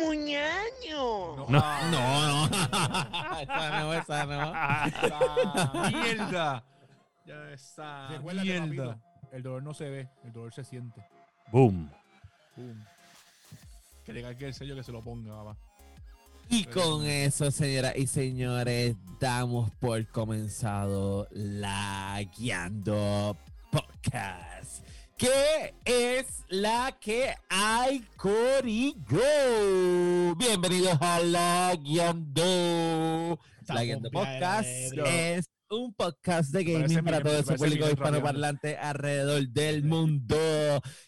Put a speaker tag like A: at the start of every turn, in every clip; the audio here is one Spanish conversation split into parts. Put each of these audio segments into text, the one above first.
A: Muñaño.
B: No,
C: No.
B: ah, no. esa no, esa no.
C: Esa mierda. Ya esa
B: Recuérdate,
C: mierda.
B: papito, el dolor no se ve, el dolor se siente.
C: Boom. Boom. Que le caiga el sello que se lo ponga, papá.
B: Y con eso, señoras y señores, damos por comenzado la Guiando Podcast. ¿Qué es la que hay, Corillo? Bienvenidos a la Guiando. La Guiando Podcast es un podcast de gaming para todo ese público hispanoparlante alrededor del mundo.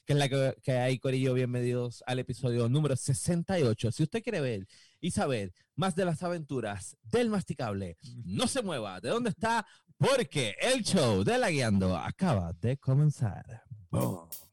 B: Que es la que, que hay, Corillo. Bienvenidos al episodio número 68. Si usted quiere ver y saber más de las aventuras del masticable, no se mueva. ¿De dónde está? Porque el show de la guiando acaba de comenzar. Boom.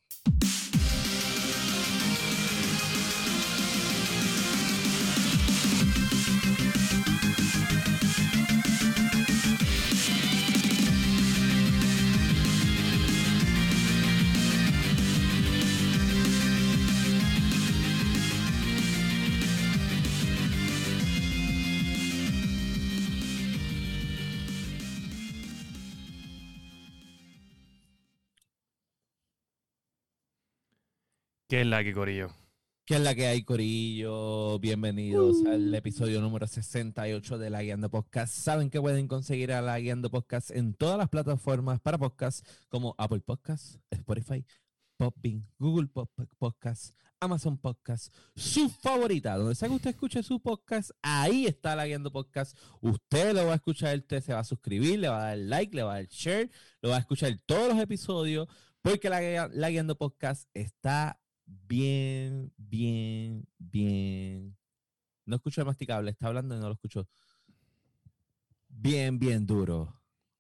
C: ¿Qué es la que corillo?
B: ¿Qué es la que hay, Corillo? Bienvenidos al episodio número 68 de La Guiando Podcast. Saben que pueden conseguir a La Guiando Podcast en todas las plataformas para podcast como Apple Podcasts, Spotify, Podbean, Google Pod- Podcasts, Amazon Podcasts, su favorita. Donde sea que usted escuche su podcast, ahí está La Guiando Podcast. Usted lo va a escuchar, usted se va a suscribir, le va a dar like, le va a dar share, lo va a escuchar todos los episodios, porque la Guiando Podcast está bien, bien, bien. No escucho el masticable, está hablando y no lo escucho. Bien, bien duro.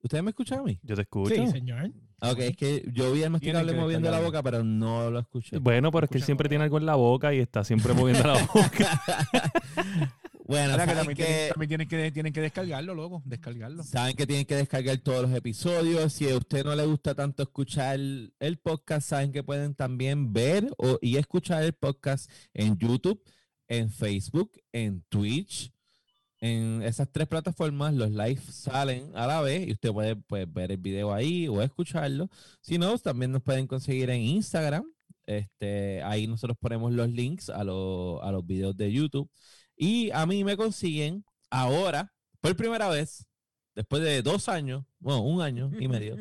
B: ¿Ustedes me escuchan a mí?
C: Yo te escucho.
D: Sí, señor.
B: Ok, es que yo vi el masticable moviendo la boca, pero no lo escuché.
C: Bueno, pero es que él siempre tiene algo en la boca y está siempre moviendo la boca.
B: bueno,
E: que también,
B: que,
E: tienen, también tienen que tienen que descargarlo, loco, descargarlo.
B: saben que tienen que descargar todos los episodios. Si a usted no le gusta tanto escuchar el, podcast, saben que pueden también ver o, y escuchar el podcast en YouTube, en Facebook, en Twitch. En esas tres plataformas los live salen a la vez y usted puede pues, ver el video ahí o escucharlo. Si no, también nos pueden conseguir en Instagram. Este, ahí nosotros ponemos los links a, los- a los videos de YouTube. Y a mí me consiguen ahora, por primera vez, después de dos años, bueno, un año y medio,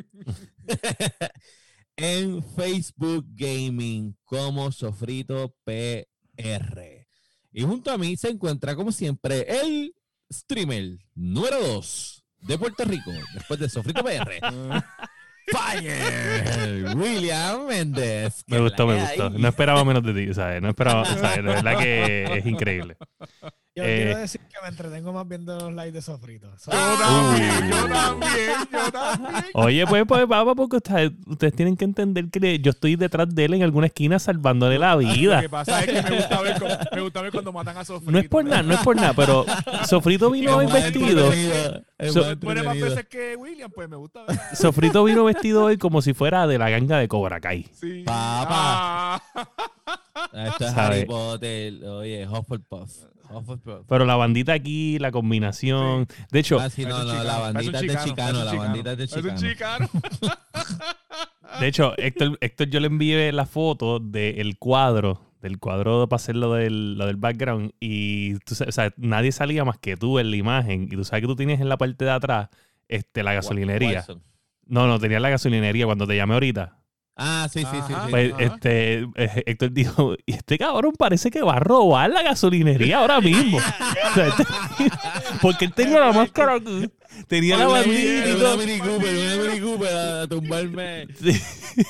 B: en Facebook Gaming como Sofrito PR. Y junto a mí se encuentra, como siempre, el streamer número 2 de Puerto Rico, después de Sofrito PR. Fire William Méndez.
C: Me gustó, me gustó. No esperaba menos de ti, ¿sabes? No esperaba, ¿sabes? La verdad que es increíble.
D: Yo
C: Eh,
D: quiero decir que me entretengo más viendo los lives de Sofrito. So-
E: también, yo también, yo también.
C: Oye, pues, pues, papá, porque ustedes, ustedes tienen que entender que yo estoy detrás de él en alguna esquina salvándole la
E: Lo
C: vida.
E: que pasa es que me gusta ver, cómo- me gusta ver cuando matan a Sofrito.
C: No es por nada, no es por nada, pero Sofrito vino hoy vestido. So-
B: más
E: veces que William, pues me gusta ver.
C: Sofrito vino vestido hoy como si fuera de la ganga de Cobra Kai.
E: Sí.
B: Papá.
E: Ah.
B: Esto es
C: ¿Sabe?
B: Harry Potter, oye, Hufflepuff. Hufflepuff.
C: Pero la bandita aquí, la combinación. De hecho,
B: Ah, sí, no, no, la bandita es de chicano, la bandita es de
E: Es un
B: chicano.
C: de hecho, Héctor, Héctor, yo le envié la foto del cuadro, del cuadro para hacer lo del, lo del background. Y tú sabes, o sea, nadie salía más que tú en la imagen. Y tú sabes que tú tienes en la parte de atrás este, la gasolinería.
B: Watson.
C: No, no, tenía la gasolinería cuando te llamé ahorita.
B: Ah, sí, sí, sí.
C: Pues
E: Ajá.
C: este, eh, Héctor dijo, y este cabrón parece que va a robar la gasolinería ahora mismo. O sea, este- porque él tenía la máscara aquí, tenía la bandita y todo.
B: una Mini Cooper, una Mini Cooper a tumbarme
C: Sí.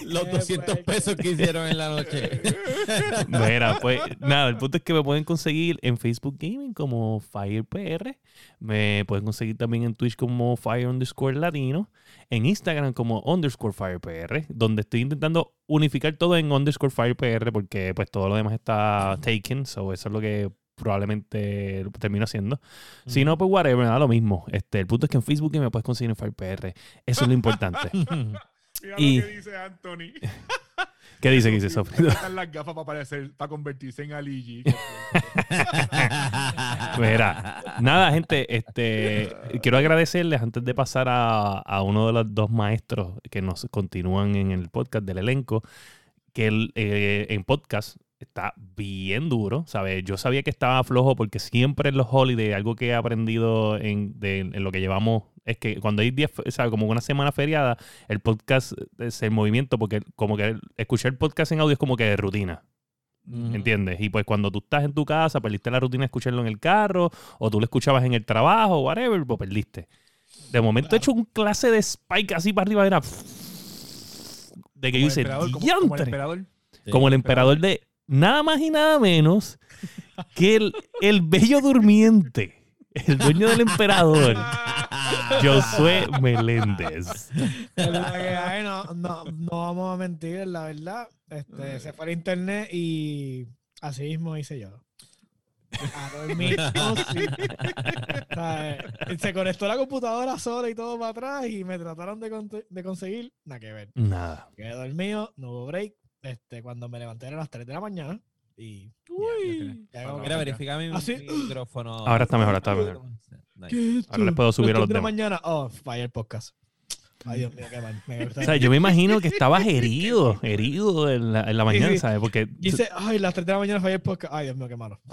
B: los 200 pesos que hicieron en la noche.
C: Mira, pues nada, el punto es que me pueden conseguir en Facebook Gaming como FirePR. Me pueden conseguir también en Twitch como Fire underscore Latino. En Instagram como underscore FirePR, donde estoy intentando unificar todo en underscore FirePR porque pues todo lo demás está taken. So eso es lo que probablemente termino haciendo. Si no, pues whatever, me da lo mismo. Este, el punto es que en Facebook me puedes conseguir en FirePR. Eso es lo importante.
E: Mira
C: Y-
E: lo que dice Anthony.
C: ¿Qué dice? ¿Qué dice Sofía?
E: Están las gafas para parecer, para convertirse en Ali.
C: Mira, nada, gente, este, quiero agradecerles antes de pasar a, a uno de los dos maestros que nos continúan en el podcast del elenco, que el, eh, en podcast está bien duro, ¿sabes? Yo sabía que estaba flojo porque siempre en los holidays, algo que he aprendido en, de- en lo que llevamos, es que cuando hay 10, fe- ¿sabes? Como una semana feriada, el podcast es el movimiento, porque como que escuchar el podcast en audio es como que de rutina. ¿Entiendes? Y pues cuando tú estás en tu casa, perdiste la rutina de escucharlo en el carro, o tú lo escuchabas en el trabajo, whatever, pues perdiste. De momento he hecho un clase de spike así para arriba, era. De que yo
E: Como el
C: hice.
E: como- como el
C: "Diantre".
E: emperador.
B: Sí.
C: Como el emperador de nada más y nada menos que el, el bello durmiente, el dueño del emperador, Josué Meléndez.
D: No, no, no vamos a mentir, la verdad. Este, se fue al internet y así mismo hice yo. A dormir. sí. O sea, se conectó la computadora sola y todo para atrás y me trataron de, de conseguir. Nada que ver.
C: Nada.
D: Quedé dormido, no hubo break. Este, cuando me levanté eran las 3 de la mañana y.
E: Uy.
D: ya como
B: Mira, verifica mi
D: Ah, sí.
B: micrófono.
C: Ahora está mejor, está mejor.
B: Nice.
D: ¿Qué es
C: Ahora les puedo subir a los
D: 3 de la mañana. Oh, Fire Podcast. Ay, Dios mío, qué mal. Me
C: O sea, yo me imagino que estabas herido, herido en la, en la mañana,
D: sí.
C: ¿sabes? Porque
D: Dice, ay, las 3 de la mañana Fire Podcast. Ay, Dios mío, qué malo.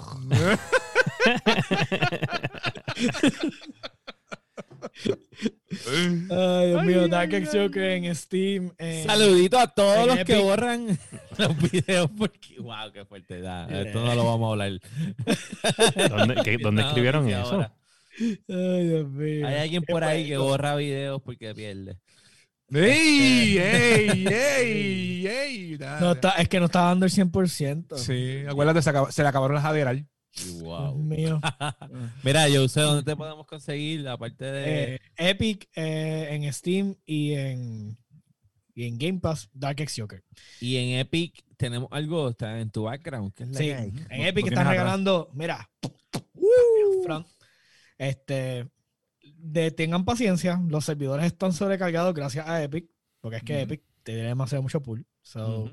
D: Ay, Dios mío, Dark X Joker en Steam. en-
B: Saludito a todos los que borran los videos porque, wow, qué fuerte da. Esto no lo vamos a hablar.
C: ¿dónde, qué- dónde
B: Esta
C: escribieron eso?
B: ahora.
D: Ay, Dios mío.
B: Hay alguien por ahí que borra videos porque pierde.
E: ¡Ey! ¡Ey! ¡Ey! ¡Ey! Da-
D: No, está, es que no está dando el 100%.
E: Sí, acuérdate, se, le acabaron las Aderal.
B: Wow.
D: mío.
B: Mira, yo sé dónde te podemos conseguir, aparte de.
D: Eh, Epic eh, en Steam y en, y en Game Pass, Dark X Joker.
B: y en Epic tenemos algo está en tu background. ¿Qué es la
D: Sí,
B: que
D: en Epic están
E: atrás.
D: regalando, mira, este, de, tengan paciencia, los servidores están sobrecargados gracias a Epic, porque es que. Epic tiene demasiado mucho pool. So,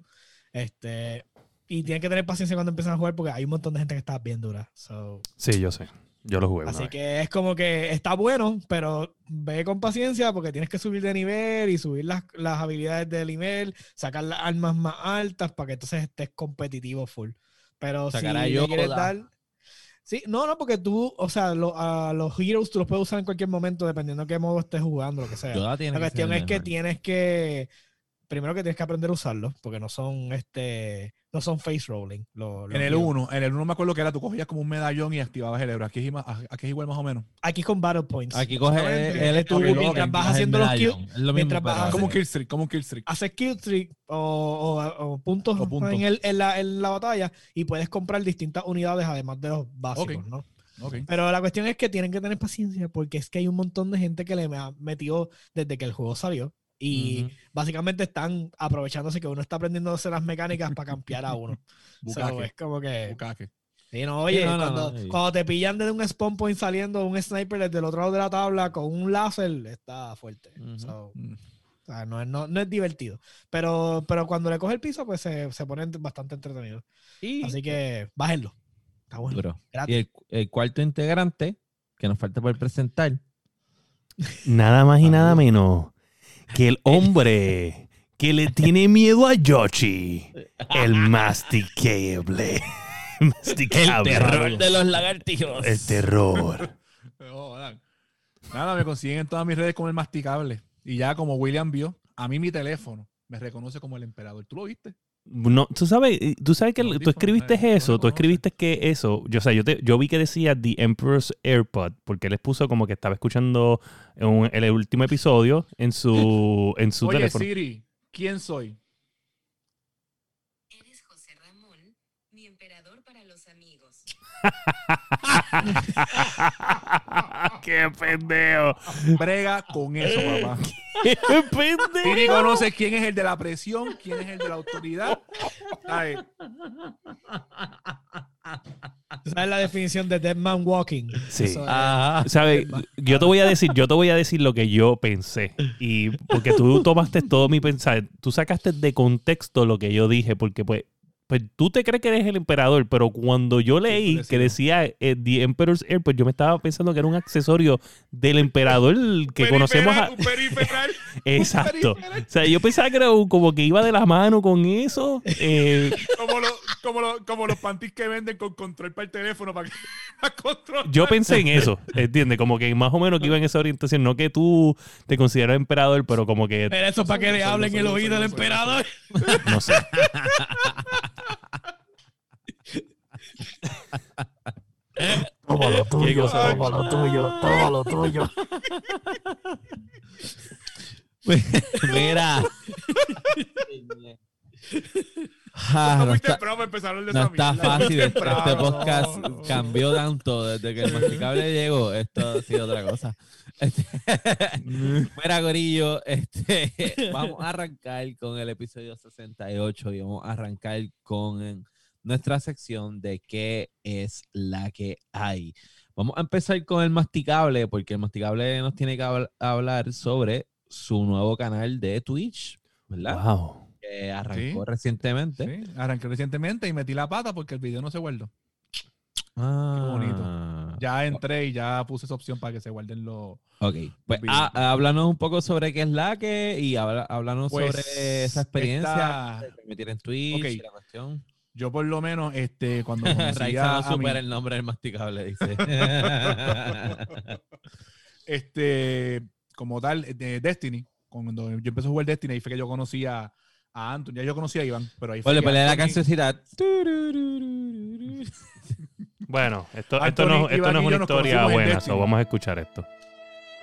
D: este, y tienen que tener paciencia cuando empiezan a jugar porque hay un montón de gente que está bien dura. So,
C: Sí, yo sé. Yo lo jugué.
D: Así
C: vez.
D: que es como que está bueno, pero ve con paciencia porque tienes que subir de nivel y subir las, las habilidades de nivel, sacar las armas más altas para que entonces estés competitivo full. Pero
B: Sacar a
D: si quieres dar... Sí, no, no, porque tú, o sea, lo- a los heroes tú los puedes usar en cualquier momento dependiendo de qué modo estés jugando, lo que sea. La cuestión es que tienes que... Primero que tienes que aprender a usarlos porque no son este no son face rolling.
E: En el
D: heroes.
E: 1, en el 1 me acuerdo que era, tú cogías como un medallón y activabas el héroe. Aquí aquí es igual más o menos.
D: Aquí con battle points.
B: Aquí coge
D: tú
B: es tu-
D: mientras
B: el
D: vas haciendo los
B: medallón. Es lo mismo,
D: mientras vas
E: Como kill streak, como un kill streak.
D: haces kill streak o, o- o puntos. En, el- en la, en la batalla y puedes comprar distintas unidades además de los básicos. ¿no? Pero la cuestión es que tienen que tener paciencia porque es que hay un montón de gente que le ha metido desde que el juego salió y
B: Ujú.
D: básicamente están aprovechándose que uno está aprendiendo a hacer las mecánicas para campear a uno. So,
E: Bucaque.
D: es como que...
E: Bucaque.
D: Sí, no, oye,
B: no, no,
D: cuando,
B: no, sí.
D: cuando te pillan desde un spawn point saliendo un sniper desde el otro lado de la tabla con un láser, está fuerte.
B: Ujú.
D: So,
E: Mm.
D: o sea, no es, no, no es divertido. Pero, pero cuando le coge el piso, pues se, se pone bastante entretenido. Así que bájenlo. Está bueno.
B: Y el, el cuarto integrante que nos falta por presentar.
C: Nada más y nada menos que el hombre que le tiene miedo a Yoshi. El masticable. masticable.
B: los lagartijos.
C: El terror.
E: Jodan. Nada, me consiguen en todas mis redes como el masticable. Y ya como William vio, a mí mi teléfono me reconoce como el emperador. ¿Tú lo viste?
C: No, tú sabes, tú sabes que tú escribiste eso, tú escribiste que eso, yo, o sea, yo, te- yo vi que decía The Emperor's AirPod, porque él les puso como que estaba escuchando un- el último episodio en su, en su
E: Oye,
C: teléfono.
E: Siri, ¿quién soy?
A: Eres José Ramón, mi emperador para los amigos.
C: ¡Qué pendejo!
E: Brega con eso, papá.
C: ¡Qué pendejo!
E: conoce quién es el de la presión, quién es el de la autoridad. ¿Sabes?
D: ¿Tú ¿Sabes la definición de Dead Man Walking?
C: Sí.
D: Es-.
C: ¿Sabes? Yo te voy a decir, yo te voy a decir lo que yo pensé. Y porque tú tomaste todo mi pensar, tú sacaste de contexto lo que yo dije, porque pues pues tú te crees que eres el emperador, pero cuando yo leí que decía eh, The Emperor's Air, pues yo me estaba pensando que era un accesorio del emperador que conocemos. a-. Exacto. O sea, yo pensaba que era un- como que iba de la mano con eso. eh,
E: como, los, como, los, como los panties que venden con control para el teléfono para, que, para controlar.
C: yo pensé en eso, ¿entiendes? Como que más o menos que iba en esa orientación. No que tú te consideras emperador, pero como que,
D: Pero eso para que le hablen el oído al emperador.
C: no sé.
F: Todo lo tuyo, todo lo tuyo, todo lo tuyo.
B: Mira. Ah,
E: Está
B: no
E: muy
B: está,
E: temprano para empezar a hablar de
B: no está fácil. Este
D: temprano,
B: podcast
D: no.
B: cambió tanto desde que el masticable llegó. Esto ha sido otra cosa. Este, Mira, Gorillo, este, vamos a arrancar con el episodio 68 y vamos a arrancar con nuestra sección de qué es la que hay. Vamos a empezar con el masticable, porque el masticable nos tiene que habl- hablar sobre su nuevo canal de Twitch, ¿verdad?
C: Wow.
B: Que arrancó
E: Sí.
B: recientemente.
E: Sí, arranqué recientemente y metí la pata porque el video no se guardó.
B: Ah,
E: bonito. Ya entré y ya puse esa opción para que se guarden los.
B: Ok, pues ah, háblanos un poco sobre qué es la que y háblanos
E: Pues,
B: sobre esa experiencia
E: esta-
B: en Twitch
E: Ok.
B: y la cuestión.
E: Yo, por lo menos, este, cuando
B: Raiza
E: a,
B: no supera el nombre del masticable, dice.
E: este, como tal, de Destiny, cuando yo empecé a jugar Destiny, fue que yo conocí a, a Anthony. Ya yo conocía a Iván, pero ahí fue.
B: Ponle,
E: que
B: ponle la
E: Anthony-
B: cancioncita.
C: Bueno, esto, esto
E: Anthony,
C: no, esto
E: Iván
C: no
E: y
C: es una
E: yo nos
C: historia
E: conocimos en
C: buena,
E: Destiny.
C: so vamos a escuchar esto.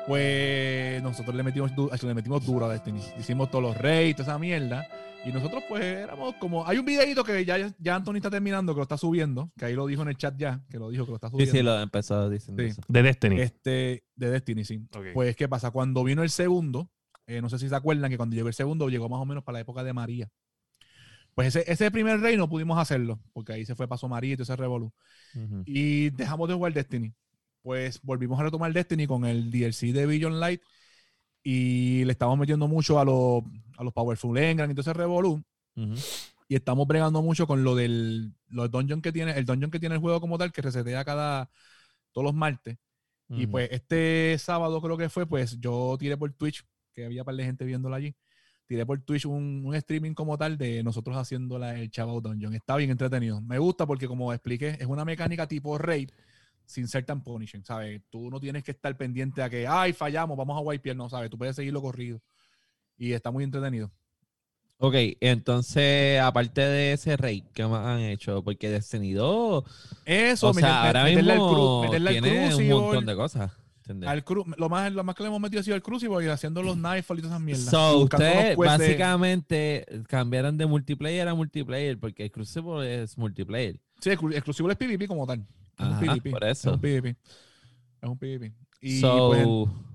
E: Pues nosotros le metimos, du- le metimos duro a Destiny. Hicimos todos los raids, toda esa mierda. Y nosotros, pues, éramos como. Hay un videito que ya, ya Anthony está terminando, que lo está subiendo, que ahí lo dijo en el chat ya, que lo dijo que lo está
B: Sí,
E: subiendo.
B: sí, lo empezó diciendo
E: Sí.
B: eso.
C: De Destiny.
E: Este, de Destiny, sí.
C: Ok.
E: Pues, ¿qué pasa? Cuando vino el segundo, eh, no sé si se acuerdan que cuando llegó el segundo, llegó más o menos para la época de María. Pues ese, ese primer rey no pudimos hacerlo, porque ahí se fue Paso María y todo ese revolú.
B: Ujú.
E: Y dejamos de jugar Destiny. Pues volvimos a retomar Destiny con el DLC de Vision Light y le estamos metiendo mucho a los, a los Powerful Engram y todo ese revolú.
B: Ujú.
E: Y estamos bregando mucho con lo del los dungeon que tiene, el dungeon que tiene el juego como tal, que resetea cada todos los martes. Y pues este sábado creo que fue, pues yo tiré por Twitch, que había par de gente viéndola allí. Tiré por Twitch un, un streaming como tal de nosotros haciendo la, el Chavo Dungeon. Está bien entretenido. Me gusta porque como expliqué, es una mecánica tipo raid sin ser tan punishing, ¿sabes? Tú no tienes que estar pendiente a que, ay, fallamos, vamos a wipear, no, ¿sabes? Tú puedes seguirlo corrido. Y está muy entretenido.
B: Ok, entonces, aparte de ese raid, ¿qué más han hecho? Porque Destiny 2,
E: Eso,
B: o sea,
E: meter-
B: ahora
E: meterle al
B: mismo
E: cru- meterle al
B: tiene un montón de cosas. ¿Entendés?
E: al cru- lo, más, lo más que le hemos metido ha sido el Crucible y haciendo los Nightfall y todas esas mierdas.
B: So, ustedes básicamente cambiaron de multiplayer a multiplayer porque el Crucible es multiplayer.
E: Sí, el cru- el Crucible es PvP como tal. Es un PvP.
B: por
E: Es
B: eso.
E: un PvP. Es un PvP. Y
B: so,
E: pues,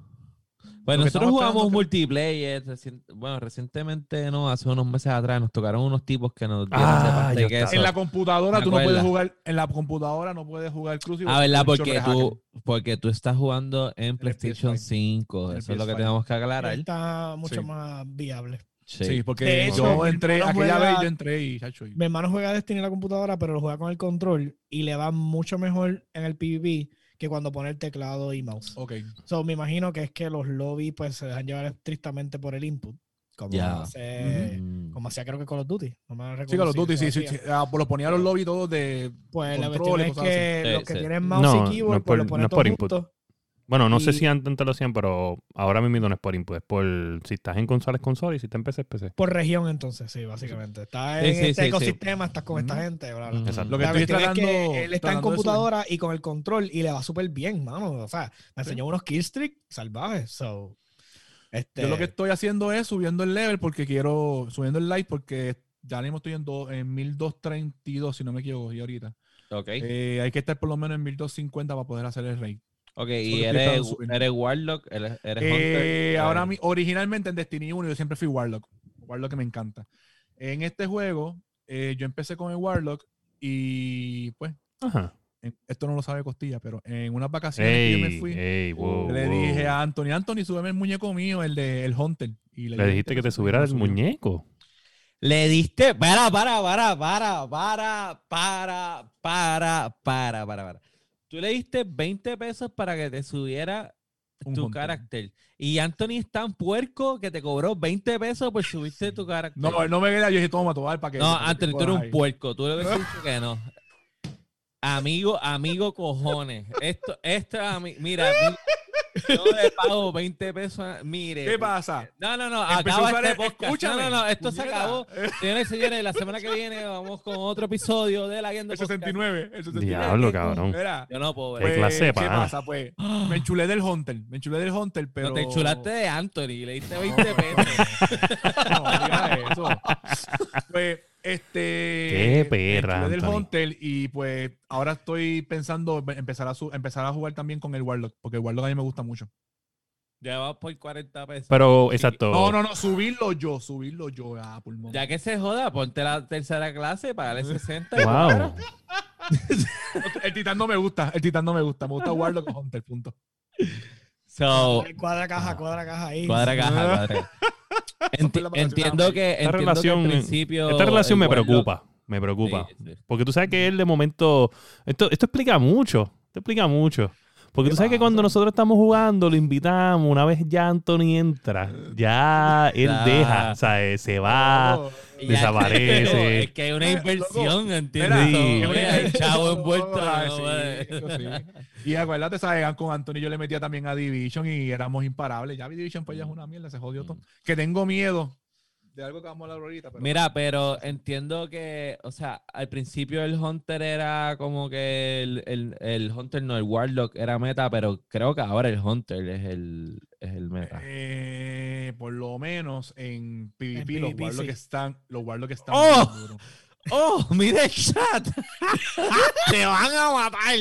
B: pues
E: que
B: nosotros jugamos
E: que-
B: multiplayer. recien- bueno, recientemente, no, hace unos meses atrás nos tocaron unos tipos que nos dieron
C: Ah,
B: queso.
C: estaba-
E: en la computadora
B: ¿Te
E: tú no puedes jugar. En la computadora no puedes jugar Crucible.
B: Ah, ¿verdad?
E: porque
B: tú, porque tú estás jugando en PlayStation
E: PS5.
B: 5.
E: En el
B: Eso es lo que
E: PS5.
B: tenemos que aclarar.
D: Está mucho
E: Sí.
D: más viable.
B: Sí.
E: Sí, porque
D: hecho,
E: yo entré, aquella
D: juega-
E: vez yo entré y, chacho, y-
D: Mi hermano juega Destiny en la computadora, pero lo juega con el control y le va mucho mejor en el PvP que cuando pone el teclado y mouse.
E: Ok.
D: So, me imagino que es que los lobbies pues se dejan llevar estrictamente por el input. Como, hace-
B: Mm.
D: como hacía creo que Call of Duty. No me recuerdo
E: Sí, Call of Duty, sí, sí, sí. Ah, pues lo ponía los lobbies todos de.
D: Pues la cuestión es que
B: así.
D: los que
B: sí.
D: tienen mouse
C: No,
D: y
C: no
D: keyboard
C: es
D: pues
C: por-
D: lo
C: no
D: ponen todos
C: por input.
D: juntos.
C: Bueno, no sé si antes te lo hacían, pero ahora mismo no es por input, es por si estás en consola es consola y si estás en PC es PC.
D: Por región entonces, sí, básicamente. Estás
B: Sí,
D: en
B: sí,
D: este
B: sí, sí.
D: ecosistema, estás con esta gente, bla, bla.
B: Ujú.
C: Exacto.
E: Lo que
D: La
E: estoy
D: es
E: tratando.
D: que él está en computadora y con el control y le va súper bien, mano. O sea, me
E: Sí.
D: enseñó unos killstreaks salvajes. So, este,
E: Yo lo que estoy haciendo es subiendo el level porque quiero. Subiendo el light porque ya mismo estoy en, do- en 1232, si no me equivoco, y ahorita.
B: Ok.
E: Eh, hay que estar por lo menos en 1250 para poder hacer el raid.
B: Ok, y eres, eres Warlock, eres, eres
E: Eh,
B: Hunter.
E: ahora mi- originalmente en Destiny 1 yo siempre fui Warlock. Warlock que me encanta. En este juego eh, yo empecé con el Warlock y pues
C: Ajá.
E: en- esto no lo sabe Costilla, pero en unas vacaciones que yo me fui
C: ey, wow,
E: le
C: wow.
E: dije a Anthony, Anthony, súbeme el muñeco mío, el de el Hunter. Y
C: Le dijiste que te subiera el muñeco.
B: Le diste. Para, para, para, para, para, para, para, para, para, para. Tú le diste 20 pesos para que te subiera
E: Un
B: tu carácter. Y Anthony es tan puerco que te cobró 20 pesos por subirte tu carácter.
E: No, él no me queda. Yo dije, toma, toma, para que.
B: No, Anthony, tú eres un
E: ahí.
B: puerco. Tú le hubieras dicho que no. Amigo, amigo cojones. Esto, esto, mira, mi- yo le pago 20 pesos. a- Mire.
E: ¿Qué pasa?
B: No, no, no, acaba este podcast.
E: escúchame,
B: no, no, no, esto se acabó. Señores y señores, la semana que viene vamos con otro episodio de la Guiando
E: El
B: Podcast.
E: 69. El 69.
C: Diablo, cabrón.
E: Mira,
B: Yo no puedo ver.
C: Qué
E: pues,
C: clase
E: ¿qué
C: pana.
E: pasa? Pues me enchulé del Hunter. Me enchulé del Hunter, pero.
B: No te enchulaste de Anthony, le diste 20 pesos.
E: No, diga eso. Pues, este.
C: Qué perra,
E: del. Hunter y pues ahora estoy pensando en empezar a, su- empezar a jugar también con el Warlock, porque el Warlock a mí me gusta mucho.
B: ya vas por 40 pesos.
C: Pero, exacto.
E: No, no, no, subirlo yo, subirlo yo a pulmón.
B: Ya que se joda, ponte la tercera clase, pagale 60. y
C: Wow.
B: fuera.
E: El titán no me gusta, el titán no me gusta, me gusta Warlock con Hunter, punto.
B: So,
D: Cuadra caja, cuadra caja ahí.
B: cuadra caja, cuadra caja. Enti- entiendo que,
C: Esta
B: entiendo
C: relación,
B: que al principio.
C: esta relación
B: el
C: me preocupa. Me preocupa.
B: Sí, sí.
C: Porque tú sabes que él de momento. Esto, esto explica mucho. Esto explica mucho. Porque
E: ¿Qué
C: tú sabes que cuando nosotros estamos jugando, lo invitamos, una vez ya Anthony entra, ya él
B: Ya.
C: deja, o sea, eh, se va.
B: Y
C: Desaparece.
B: Es que hay una inversión, ¿entiendes?
C: Sí.
B: Hay chavo envuelto. No,
E: sí, eso sí. Y acuérdate, ¿sabes? Con Anthony yo le metía también a Division y éramos imparables. Ya Division pues ya es una mierda, se jodió todo. Que tengo miedo de algo que vamos a hablar ahorita. Pero
B: Mira, pero entiendo que, o sea, al principio el Hunter era como que el, el, el Hunter, no, el Warlock era meta, pero creo que ahora el Hunter es el, es el meta.
E: eh, por lo menos en PvP,
D: En
E: los
D: PvP,
E: Warlock
D: sí.
E: están, los Warlock están
B: ¡Oh!
E: muy duros.
B: ¡Oh, mira el chat! ¡Te van a matar!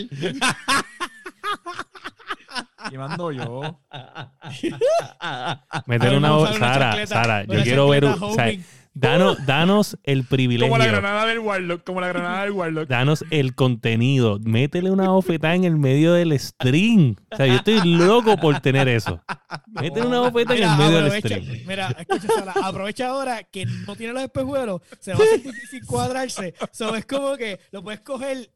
E: Y mando yo.
C: Meter
D: A ver,
C: una. Sara, Sara, yo quiero ver. o sea. Danos, danos el privilegio.
E: Como la granada del Warlock, como la granada del Warlock.
C: Danos el contenido. Métele una bofetada en el medio del stream. O sea, yo estoy loco por tener eso. Métele una bofetada en el medio del stream.
D: mira, escucha, Sara, aprovecha ahora que no tiene los espejuelos, se va a hacer difícil cuadrarse. So, es como que lo puedes coger.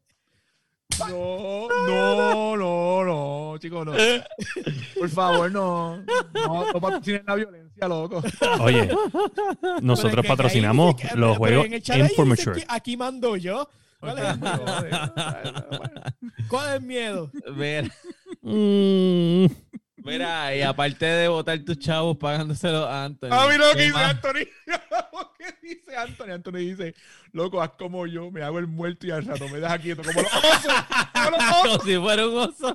E: No, no, no, no, chicos, no. Por favor, no. No, no patrocinen la violencia, loco.
C: Oye, nosotros patrocinamos
D: dice
C: los juegos
D: en dice Aquí mando yo. ¿Cuál es el miedo? ¿Cuál es el miedo?
B: Mira,
C: Mm,
B: mira, y aparte de botar tus chavos pagándoselo a Anthony.
E: Ah, mira lo que
B: ¿qué
E: dice
B: más?
E: Anthony. ¿Qué dice Anthony? Anthony dice, loco, haz como yo, me hago el muerto y al rato me deja quieto, como los osos. Como los osos.
B: Como si fuera un oso.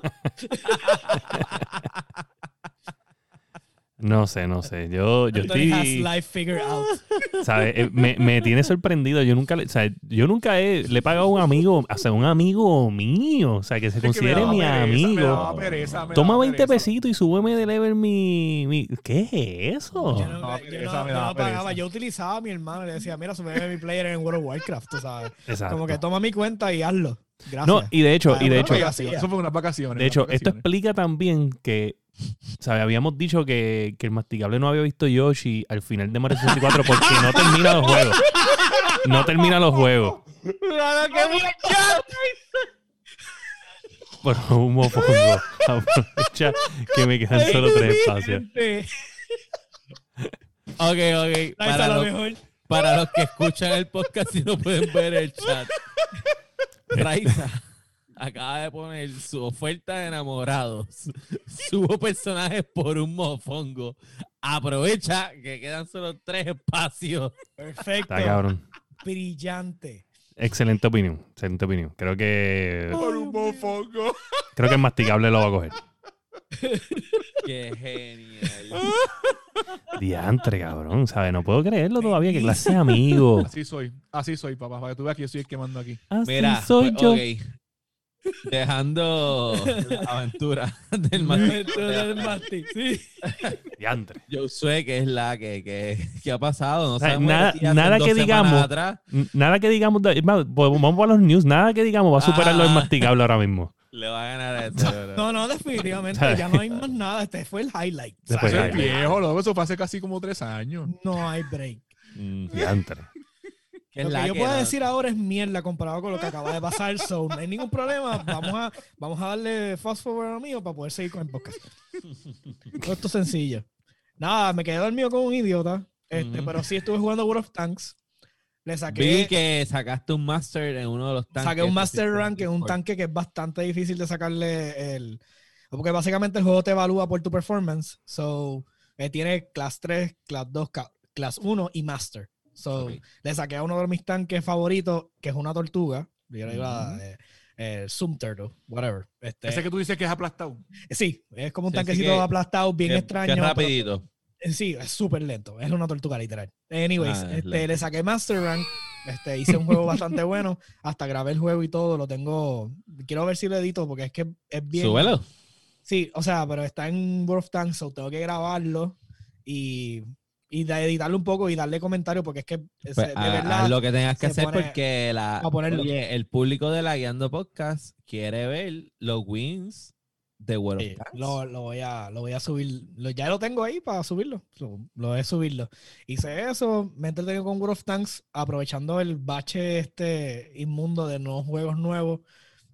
C: No sé, no sé. Yo, yo
D: Anthony has
C: estoy.
D: life figured out.
C: ¿sabes? Eh, Me, me tiene sorprendido. Yo nunca, le- o sea, yo nunca he, le he pagado a un amigo, o sea, un amigo mío, o sea, que se
E: Es que me
C: considere
E: daba
C: mi
E: pereza,
C: amigo.
E: pereza, me
C: Toma
E: daba
C: 20
E: pereza.
C: pesitos y súbeme de level mi, mi- ¿Qué es eso?
D: Yo no, yo
E: pereza,
D: no- no pagaba, yo utilizaba a mi hermano y le decía, mira, sube mi player en World of Warcraft, tú sabes.
C: Exacto.
D: Como que toma mi cuenta y hazlo. Gracias.
C: No, y de hecho,
D: Ah,
C: y de hecho,
E: Eso fue unas vacaciones.
C: de hecho, esto explica también que, ¿sabes? Habíamos dicho que, que el masticable no había visto Yoshi al final de Mario 64 porque no termina los juegos. No termina los juegos. Por un mofongo. Aprovecha que me quedan solo tres espacios.
B: Ok, ok. Para los, para los que escuchan el podcast y no pueden ver el chat. Raiza acaba de poner su oferta de enamorados. Subo personajes por un mofongo. Aprovecha que quedan solo tres espacios.
D: Perfecto.
C: Está cabrón.
D: Brillante.
C: Excelente opinión. Excelente opinión. Creo que
E: Por un mofongo.
C: creo que el masticable lo va a coger.
B: Qué genial.
C: Diantre, cabrón. ¿Sabes? No puedo creerlo todavía. Qué clase de amigo.
E: Así soy, así soy, papá. Para que tú veas que yo soy el que mando aquí.
C: Así
B: Mira,
C: soy
B: pues,
C: yo.
B: ok. Dejando la aventura del
D: Masti, sí.
C: Diantre.
B: Josué, que es la que, que, que ha pasado. No
C: sea,
B: sabemos
C: nada- nada que digamos.
B: atrás.
C: Nada que digamos. vamos para los news. Nada que digamos va a superar lo del
B: Ah.
C: masticable ahora mismo.
B: Le va a ganar a bro.
D: No, no, definitivamente.
C: ¿Sabes?
D: Ya no hay más nada. Este fue el highlight.
C: Después
E: Eso
C: Ay,
E: es
C: ay.
E: viejo, loco. Eso fue hace casi como tres años.
D: No hay break.
B: Mm.
C: Diantre.
D: Lo que yo puedo
B: no-
D: decir ahora es mierda comparado con lo que acaba de pasar. So, no hay ningún problema. Vamos a, vamos a darle fast forward a mío para poder seguir con el podcast. Todo esto es sencillo. Nada, me quedé dormido como un idiota. Este. Pero sí estuve jugando World of Tanks. Le saqué,
B: Vi que sacaste un master en uno de los tanques.
D: saqué un Master Rank en un tanque que es bastante difícil de sacarle el. Porque básicamente el juego te evalúa por tu performance. So, eh, tiene class 3, class 2, ca- class 1 y Master. So, le saqué a uno de mis tanques favoritos, que es una tortuga. Yo le
B: Ujú.
D: eh, eh, Zoom Turtle, whatever. Este,
E: Ese que tú dices que es aplastado.
D: Sí, es como un
B: Sí,
D: tanquecito
B: que-
D: aplastado, bien extraño. Pero-
B: rapidito.
D: eh, Sí, es súper lento. Es una tortuga literal. Anyways,
B: Ah, es
D: este, le saqué Master Rank. Este, hice un juego bastante bueno. Hasta grabé el juego y todo. Lo tengo. Quiero ver si lo edito porque es que es bien.
B: Súbelo.
D: Sí, o sea, pero está en World of Tanks, so tengo que grabarlo y, y de- editarlo un poco y darle comentario porque es que es-
B: Pues,
D: de
B: ha-
D: verdad.
B: haz lo que tengas que hacer
D: pone-
B: porque la, oye, el público de la Guiando Podcast quiere ver los wins de World
D: Sí,
B: of Tanks.
D: lo, lo voy a, lo voy a subir. Lo, ya lo tengo ahí para subirlo. lo voy a subirlo. Hice eso, me entretenido con World of Tanks, aprovechando el bache este inmundo de nuevos juegos nuevos,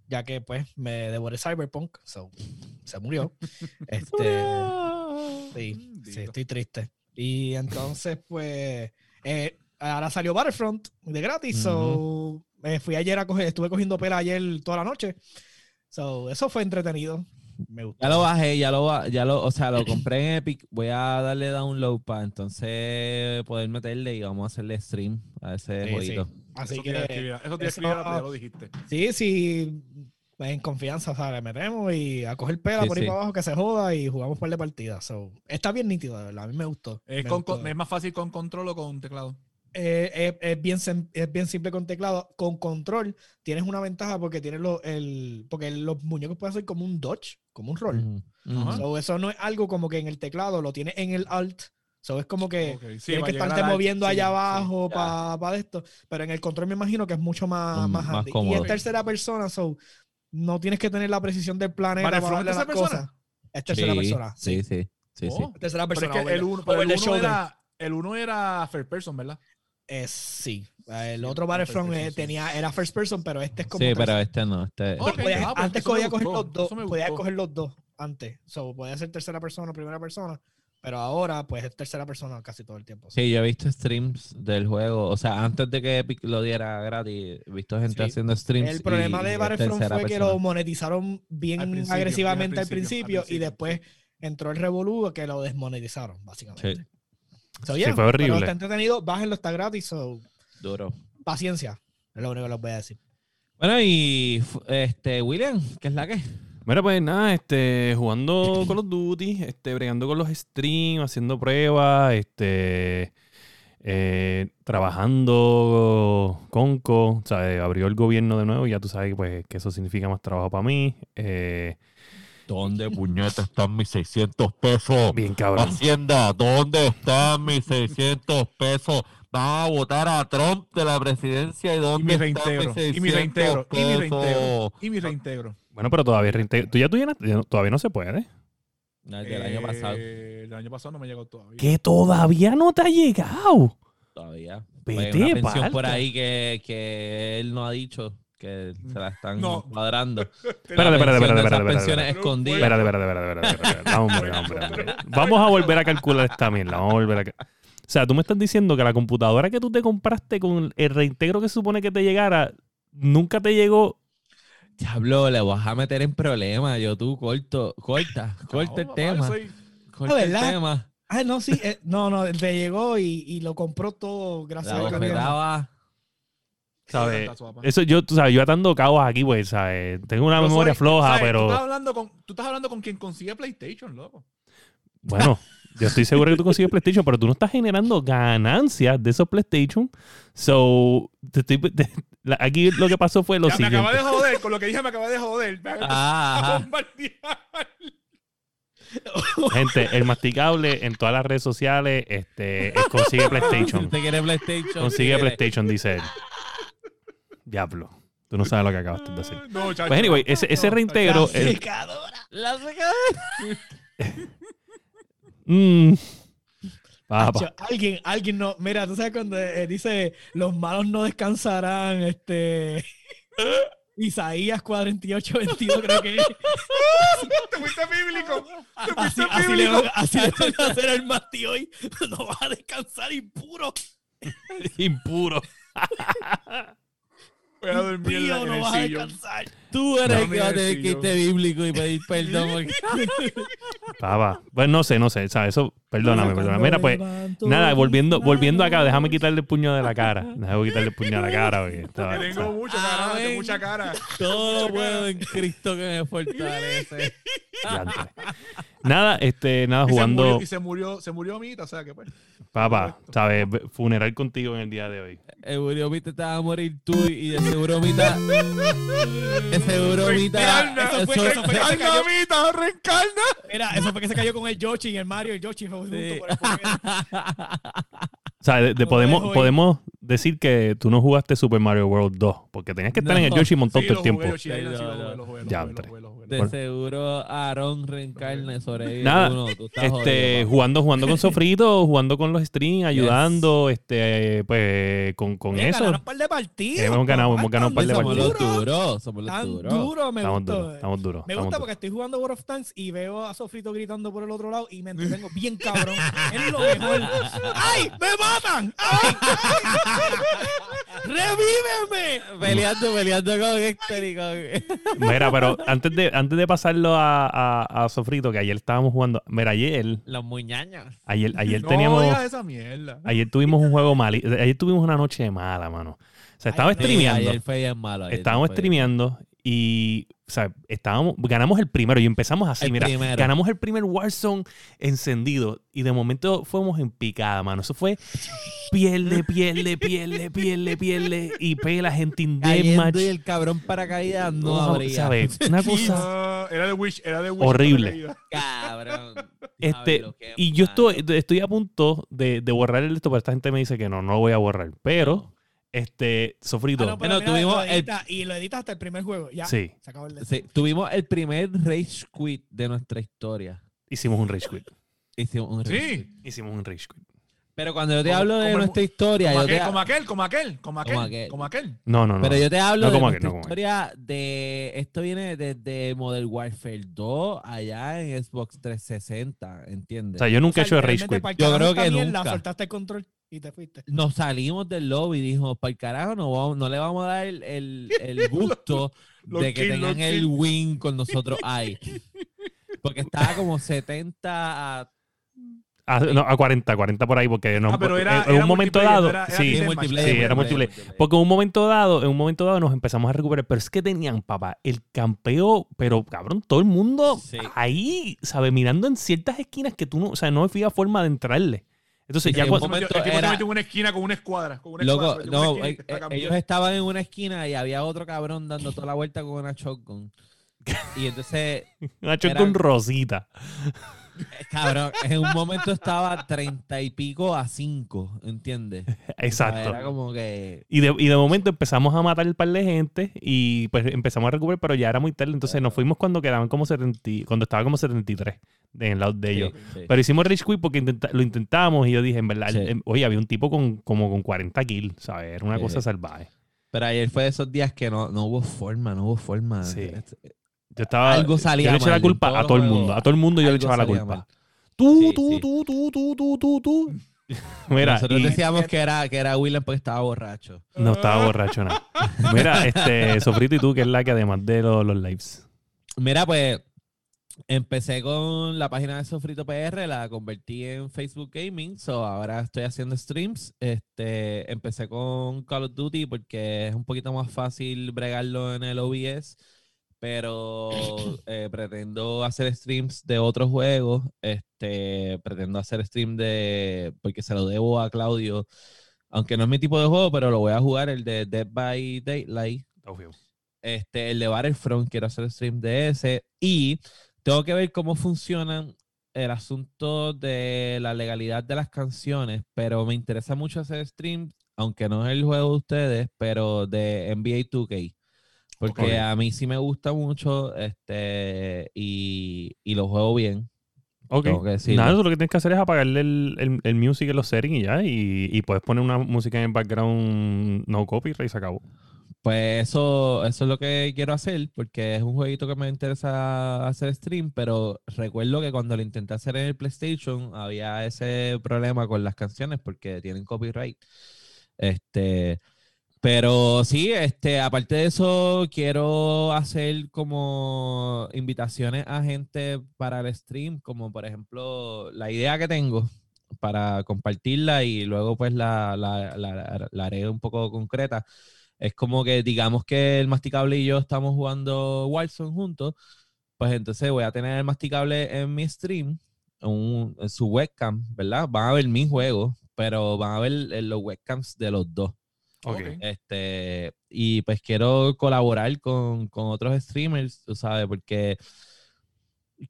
D: ya que pues me devoré Cyberpunk, so, se murió. Este, sí, sí, estoy triste. Y entonces, pues, eh, ahora salió Battlefront de gratis, so, eh, fui ayer a coger, estuve cogiendo pela ayer toda la noche. So, eso fue entretenido. Me gustó.
B: Ya lo bajé, ya lo, ya lo, o sea, lo compré en Epic. Voy a darle download para entonces poder meterle y vamos a hacerle stream a ese
D: Sí, sí.
B: jueguito.
D: Así
E: eso
D: que,
E: escribir, eso te iba a
D: eso-
E: escribir ahora, pero ya lo dijiste.
D: sí, sí, en confianza, o sea, le metemos y a coger pela
B: Sí,
D: por ahí
B: sí.
D: para abajo que se joda y jugamos un par de partidas. So, está bien nítido, de verdad, a mí me gustó.
E: Es,
D: me
E: con-
D: gustó.
E: es más fácil con control o con teclado.
D: Eh, es, es bien, es bien simple con teclado. Con control tienes una ventaja porque tienes lo- el, porque los muñecos pueden ser como un dodge, como un roll.
B: Ujú.
E: Ajá.
D: So, eso no es algo como que en el teclado lo tienes en el alt. So, es como que
E: Ok, sí,
D: tienes que estarte moviendo
E: sí,
D: allá
E: sí.
D: abajo
B: Ya.
D: para esto. Pero en el control me imagino que es mucho más,
B: Mm,
D: más
B: más
D: handy. y
B: cómodo.
D: en tercera persona, so, no tienes que tener la precisión del planeta para
E: ¿Battlefront
D: darle
E: es
D: las
E: tercera persona?
D: cosas. Es tercera
B: Sí,
D: persona. Sí,
B: Sí, sí, sí, sí.
E: Oh.
D: Tercera
E: Pero
D: persona.
E: es que el uno, pero
D: over
E: el
D: the
E: uno
D: shoulder.
E: era, el uno era first person, ¿verdad?
D: Eh, sí. El
E: Sí,
D: otro Battlefront eh, tenía, era first person, pero este es como.
B: Sí, pero
D: tercera-
B: este no. Este,
E: Ok,
D: podías-
E: ah, pues
D: antes
E: eso me
D: podía coger
E: gustó,
D: los dos.
E: eso me
D: Podías
E: gustó.
D: coger los dos antes. So, podía ser tercera persona, primera persona. Pero ahora, pues es tercera persona casi todo el tiempo.
B: Sí, yo he visto streams del juego. O sea, antes de que Epic lo diera gratis, he visto gente
D: Sí.
B: haciendo streams.
D: El problema de Battlefront fue que lo monetizaron bien
E: Al
D: agresivamente
E: bien
D: al
E: al principio,
D: y después entró el revolú que lo desmonetizaron, básicamente.
B: Sí.
D: So,
C: Sí,
D: yeah,
C: fue horrible.
D: Pero está entretenido, bájenlo, está gratis, so,
B: Duro.
D: paciencia. Es lo único que les voy a decir.
B: Bueno, y este, William, ¿qué es la que?
C: Mira, pues nada, este, jugando Call of Duty, este, bregando con los streams, haciendo pruebas, este, eh, trabajando Conco, o sea, eh, abrió el gobierno de nuevo, y ya tú sabes pues, que eso significa más trabajo para mí. eh,
F: ¿Dónde puñetas están mis 600 pesos?
C: bien cabrón.
F: Hacienda, ¿dónde están mis 600 pesos? Van a votar a Trump de la presidencia y
E: Y
F: dónde
E: mi
F: están
E: reintegro.
F: mis
E: Y mi
F: 600
E: reintegro. Y mi reintegro. Y mi reintegro.
C: Bueno, pero todavía reintegro- Tú ya, tú ya no- todavía no se puede.
B: No, el del año pasado.
E: Eh, El año pasado no me llegó todavía.
C: Que todavía no te ha llegado.
B: Todavía.
C: Vete
B: Hay una pensión por ahí que, que él no ha dicho que se la están
E: No.
B: cuadrando.
C: Espérate, espérate, espérate, espérate,
B: pensiones
C: espérate.
B: escondidas.
C: Espérate, espérate, espérate, espérate, espérate, espérate. Hombre, hombre, hombre. Vamos a volver a calcular esta mierda. Vamos a volver a... O sea, tú me estás diciendo que la computadora que tú te compraste con el reintegro que se supone que te llegara, nunca te llegó.
B: Diablo, le vas a meter en problemas. Yo tú corto, corta, corta
E: No,
B: el
E: papá,
B: tema. Corta el
D: ¿verdad?
B: tema.
D: Ah, no, sí. eh, no, no, le llegó y, y lo compró todo gracias
B: La
D: al gobierno.
B: bofetada.
C: ¿Sabes? Eso yo, tú sabes, yo atando cabos aquí, pues, ¿sabes? Tengo una memoria
E: soy-
C: floja,
E: ¿sabes? Tú
C: pero
E: estás, hablando con, tú estás hablando con quien consigue PlayStation, loco.
C: bueno, yo estoy seguro que tú consigues PlayStation, pero tú no estás generando ganancias de esos PlayStation. So, te estoy- te- la- aquí lo que pasó fue lo
E: Ya me
C: siguiente.
E: acaba de joder, con lo que dije me acaba de joder. Me
B: Ah.
C: Gente, el masticable en todas las redes sociales este, es consigue
B: Si
C: PlayStation.
B: usted quiere PlayStation.
C: Consigue
B: quiere.
C: PlayStation, dice él. Diablo. Tú no sabes lo que acabaste de decir.
E: No, chacho.
C: Pues anyway, ese, ese reintegro.
D: La
C: el-
D: secadora.
B: La secadora.
C: mm, Papá.
D: Alguien, alguien no. Mira, tú sabes cuando eh, dice los malos no descansarán, este. Isaías 48, 22, creo que es.
E: Te fuiste bíblico. Te
D: Así,
E: fuiste
D: así le,
E: bíblico.
D: van, así le van a hacer al Mati hoy. No vas a descansar impuro.
C: Impuro.
E: Voy a dormir en, la- en
D: no
E: el
D: a.
B: Tú eres el que va a tener que irte bíblico y pedir perdón. porque-
C: Papá. Pues no sé, no sé. ¿sabes? Eso, perdóname, perdóname. Mira, pues, nada, volviendo, volviendo acá, déjame quitarle el puño de la cara. Déjame quitarle el puño de la cara. Porque estaba-
E: Que tengo mucha cara,
B: Amén.
E: tengo mucha cara.
B: Todo lo puedo en Cristo que me fortalece.
C: Nada, este, nada,
E: Y se
C: jugando.
E: murió, y se murió, se murió Mita, o sea que pues.
C: Papá, ¿sabes? Funeral contigo en el día de hoy.
B: El seguro Mita te va a morir tú y de seguro Mita. De seguro Mita.
E: Reencarna,
D: eso fue-
B: eso-
D: eso fue-
E: ¡Ay,
D: cayó.
E: Mita!
D: Mira, eso fue que se cayó con el Yoshi y el Mario. El Yoshi fue junto
B: Sí.
D: por el.
C: O sea, de- de-
D: Lo
C: podemos, podemos decir que tú no jugaste Super Mario World 2, porque tenías que estar en el. Yoshi un montón
E: Sí,
C: todo el tiempo.
E: Yoshi sí, lo lo lo
C: Ya,
B: De seguro Aarón reencarna sobrevive.
C: Nada,
B: uno, tú estás
C: Este,
B: jodido,
C: jugando, jugando con Sofrito, jugando con los streams, ayudando, este, pues, con, con
D: Oye,
C: eso.
D: ganaron un par de partidos.
C: Hemos ganado, hemos ganado un par de
D: tan
B: somos
C: partidos.
B: los
D: duro,
B: duros, somos los
D: Tan
B: duros.
D: duro, me
C: Estamos
D: gusta.
C: duros, estamos duros.
D: Me
C: estamos
D: gusta
C: duros.
D: porque estoy jugando World of Tanks y veo a Sofrito gritando por el otro lado y me entretengo bien cabrón. es lo mejor. ¡Ay! ¡Me matan! ¡Ay! ¡Revíveme!
B: Peleando, peleando con Héctor y con...
C: Mira, pero antes de, antes de pasarlo a, a, a Sofrito, que ayer estábamos jugando, mira, ayer,
B: Los muñaños.
C: ayer, ayer teníamos,
E: digas esa mierda.
C: ayer tuvimos un juego mal, ayer tuvimos una noche mala, mano. O sea,
D: no.
C: streameando.
B: Ayer fue bien malo. ayer
C: Estábamos streameando y, o sea, estábamos, ganamos el primero y empezamos así,
B: El
C: mira,
B: primero.
C: ganamos el primer Warzone encendido y de momento fuimos en picada, mano. Eso fue pierde, pierde, pierde, pierde, pierde y pela gente in
B: y el cabrón paracaídas no,
C: No,
B: habría.
C: ¿sabes? Una cosa
E: era de Wish, era de Wish.
C: Horrible.
B: Cabrón.
C: Este,
B: Diablo,
C: y yo estoy, estoy a punto de, de borrar el esto, pero esta gente me dice que no, no lo voy a borrar. Pero, este, Sofrito,
D: Ah, no, pero
B: Bueno,
D: mira,
B: tuvimos
D: lo
B: el-
D: edita- y lo editas hasta el primer juego. Ya.
C: sí,
D: Se acabó el
B: Sí, tuvimos el primer rage quit de nuestra historia.
C: hicimos un rage quit.
B: Hicimos un rage
E: Sí.
B: quit.
C: Hicimos un rage quit.
B: Pero cuando yo te
E: Como-
B: hablo de
E: el-
B: nuestra historia,
E: Como
B: yo te,
E: aquel, como aquel, como aquel, como aquel,
B: Como aquel.
E: como aquel.
C: No, no, no.
B: pero yo te hablo
C: No
B: de nuestra
C: no
B: historia de esto viene desde Modern Warfare 2 allá en Xbox 360,
C: o
B: ¿entiendes?
C: sea, yo nunca he hecho rage quit.
B: Yo creo que nunca.
D: Soltaste el control y te fuiste.
B: Nos salimos del lobby y dijimos, para el carajo, no, vamos- no le vamos a dar el, el- el gusto
E: Los
B: de que tengan el win con nosotros ahí. Porque estaba como 70 a
C: A, no, a 40, 40 por ahí, porque no,
E: Ah, pero era-
C: en, en
E: era
C: un momento dado,
E: no era- era
C: sí,
E: team
B: Sí,
E: match.
B: multiplayer,
C: Sí, era multiplayer. Porque en un momento dado, en un momento dado nos empezamos a recuperar, pero es que tenían, papá, el campeo, pero cabrón, todo el mundo
B: Sí.
C: ahí, ¿sabes? Mirando en ciertas esquinas que tú no, o sea, no había forma de entrarle. Entonces,
B: Sí,
C: ya
B: en
C: cuando,
B: momento
E: el tipo
B: era-
E: se metió en una esquina con una escuadra. Con una
B: Loco,
E: escuadra, se metió en una
B: no,
E: esquina y
B: eh,
E: te está cambiando.
B: ellos estaban en una esquina y había otro cabrón dando toda la vuelta con una shotgun. Y entonces,
C: una con rosita.
B: Eh, cabrón, en un momento estaba treinta y pico a cinco, ¿entiendes?
C: Exacto.
B: Era como que...
C: Y de, y de momento empezamos a matar el par de gente y pues empezamos a recuperar, pero ya era muy tarde. Entonces nos fuimos cuando quedaban como 70, y- cuando estaba como 73 de, en lado de ellos.
B: Sí, sí.
C: Pero hicimos Rage Quit porque intenta- lo intentamos y yo dije, en verdad,
B: Sí.
C: em, oye, había un tipo con como con 40 kills, ¿sabes? Era una cosa salvaje.
B: Pero ayer fue de esos días que no, no hubo forma, no hubo forma.
C: Sí. Yo estaba.
B: Algo salía
C: yo le eché la culpa a
B: los
C: todo el mundo. A todo el mundo yo le echaba la culpa. Tú, tú, tú, tú, tú, tú, tú, tú. Mira,
B: Nosotros
C: y
B: decíamos que era, que era William porque estaba borracho.
C: no estaba borracho nada. Mira, este, Sofrito y tú, que es la que además de lo- los lives.
B: Mira, pues empecé con la página de Sofrito PR, la convertí en Facebook Gaming, so ahora estoy haciendo streams. Este, empecé con Call of Duty porque es un poquito más fácil bregarlo en el OBS, pero eh, pretendo hacer streams de otros juegos. Este, pretendo hacer stream de porque se lo debo a Claudio, aunque no es mi tipo de juego, pero lo voy a jugar el de Dead by Daylight. Este, el de Battlefront, quiero hacer stream de ese. Y tengo que ver cómo funcionan el asunto de la legalidad de las canciones, pero me interesa mucho hacer stream, aunque no es el juego de ustedes, pero de NBA 2K. Porque a mí sí me gusta mucho este y, y lo juego bien.
C: Ok. Nada, eso lo que tienes que hacer es apagarle el, el, el music en los settings y ya. Y, y puedes poner una música en el background no copyright y se acabó.
B: Pues eso, eso es lo que quiero hacer, porque es un jueguito que me interesa hacer stream, pero recuerdo que cuando lo intenté hacer en el PlayStation había ese problema con las canciones porque tienen copyright. Este, pero sí, este, aparte de eso, quiero hacer como invitaciones a gente para el stream, como por ejemplo, la idea que tengo para compartirla y luego pues la, la, la- la haré un poco concreta. Es como que digamos que el masticable y yo estamos jugando Warzone juntos, pues entonces voy a tener el masticable en mi stream, un- en su webcam, ¿verdad? Van a ver mi juego, pero van a ver eh, los webcams de los dos.
C: Ok.
E: Ok.
B: Este, y pues quiero colaborar con, con otros streamers, sabes, porque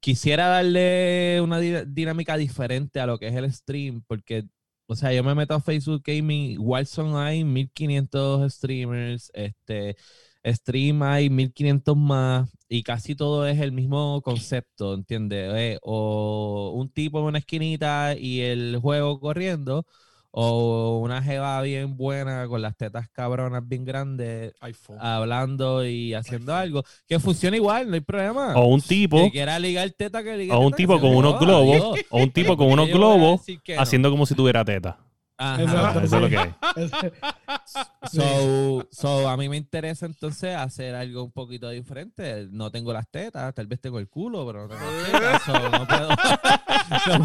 B: quisiera darle una di- dinámica diferente a lo que es el stream, porque, o sea, yo me meto a Facebook Gaming, Warzone hay 1500 streamers, este, Stream hay 1500 más, y casi todo es el mismo concepto, ¿entiendes? Eh, o un tipo en una esquinita y el juego corriendo, o una jeva bien buena con las tetas cabronas bien grandes
E: iPhone.
B: hablando y haciendo algo que funciona igual, no hay problema.
C: O un tipo,
B: que quiera ligar teta que ligue
C: o un
B: teta,
C: tipo con unos globos, o un tipo con unos globos
B: no.
C: haciendo como si tuviera teta.
B: Ajá.
D: Exacto.
C: Eso es lo que es.
B: So, so, a mí me interesa entonces hacer algo un poquito diferente. No tengo las tetas, tal vez tengo el culo, pero no tengo las tetas. so, no puedo.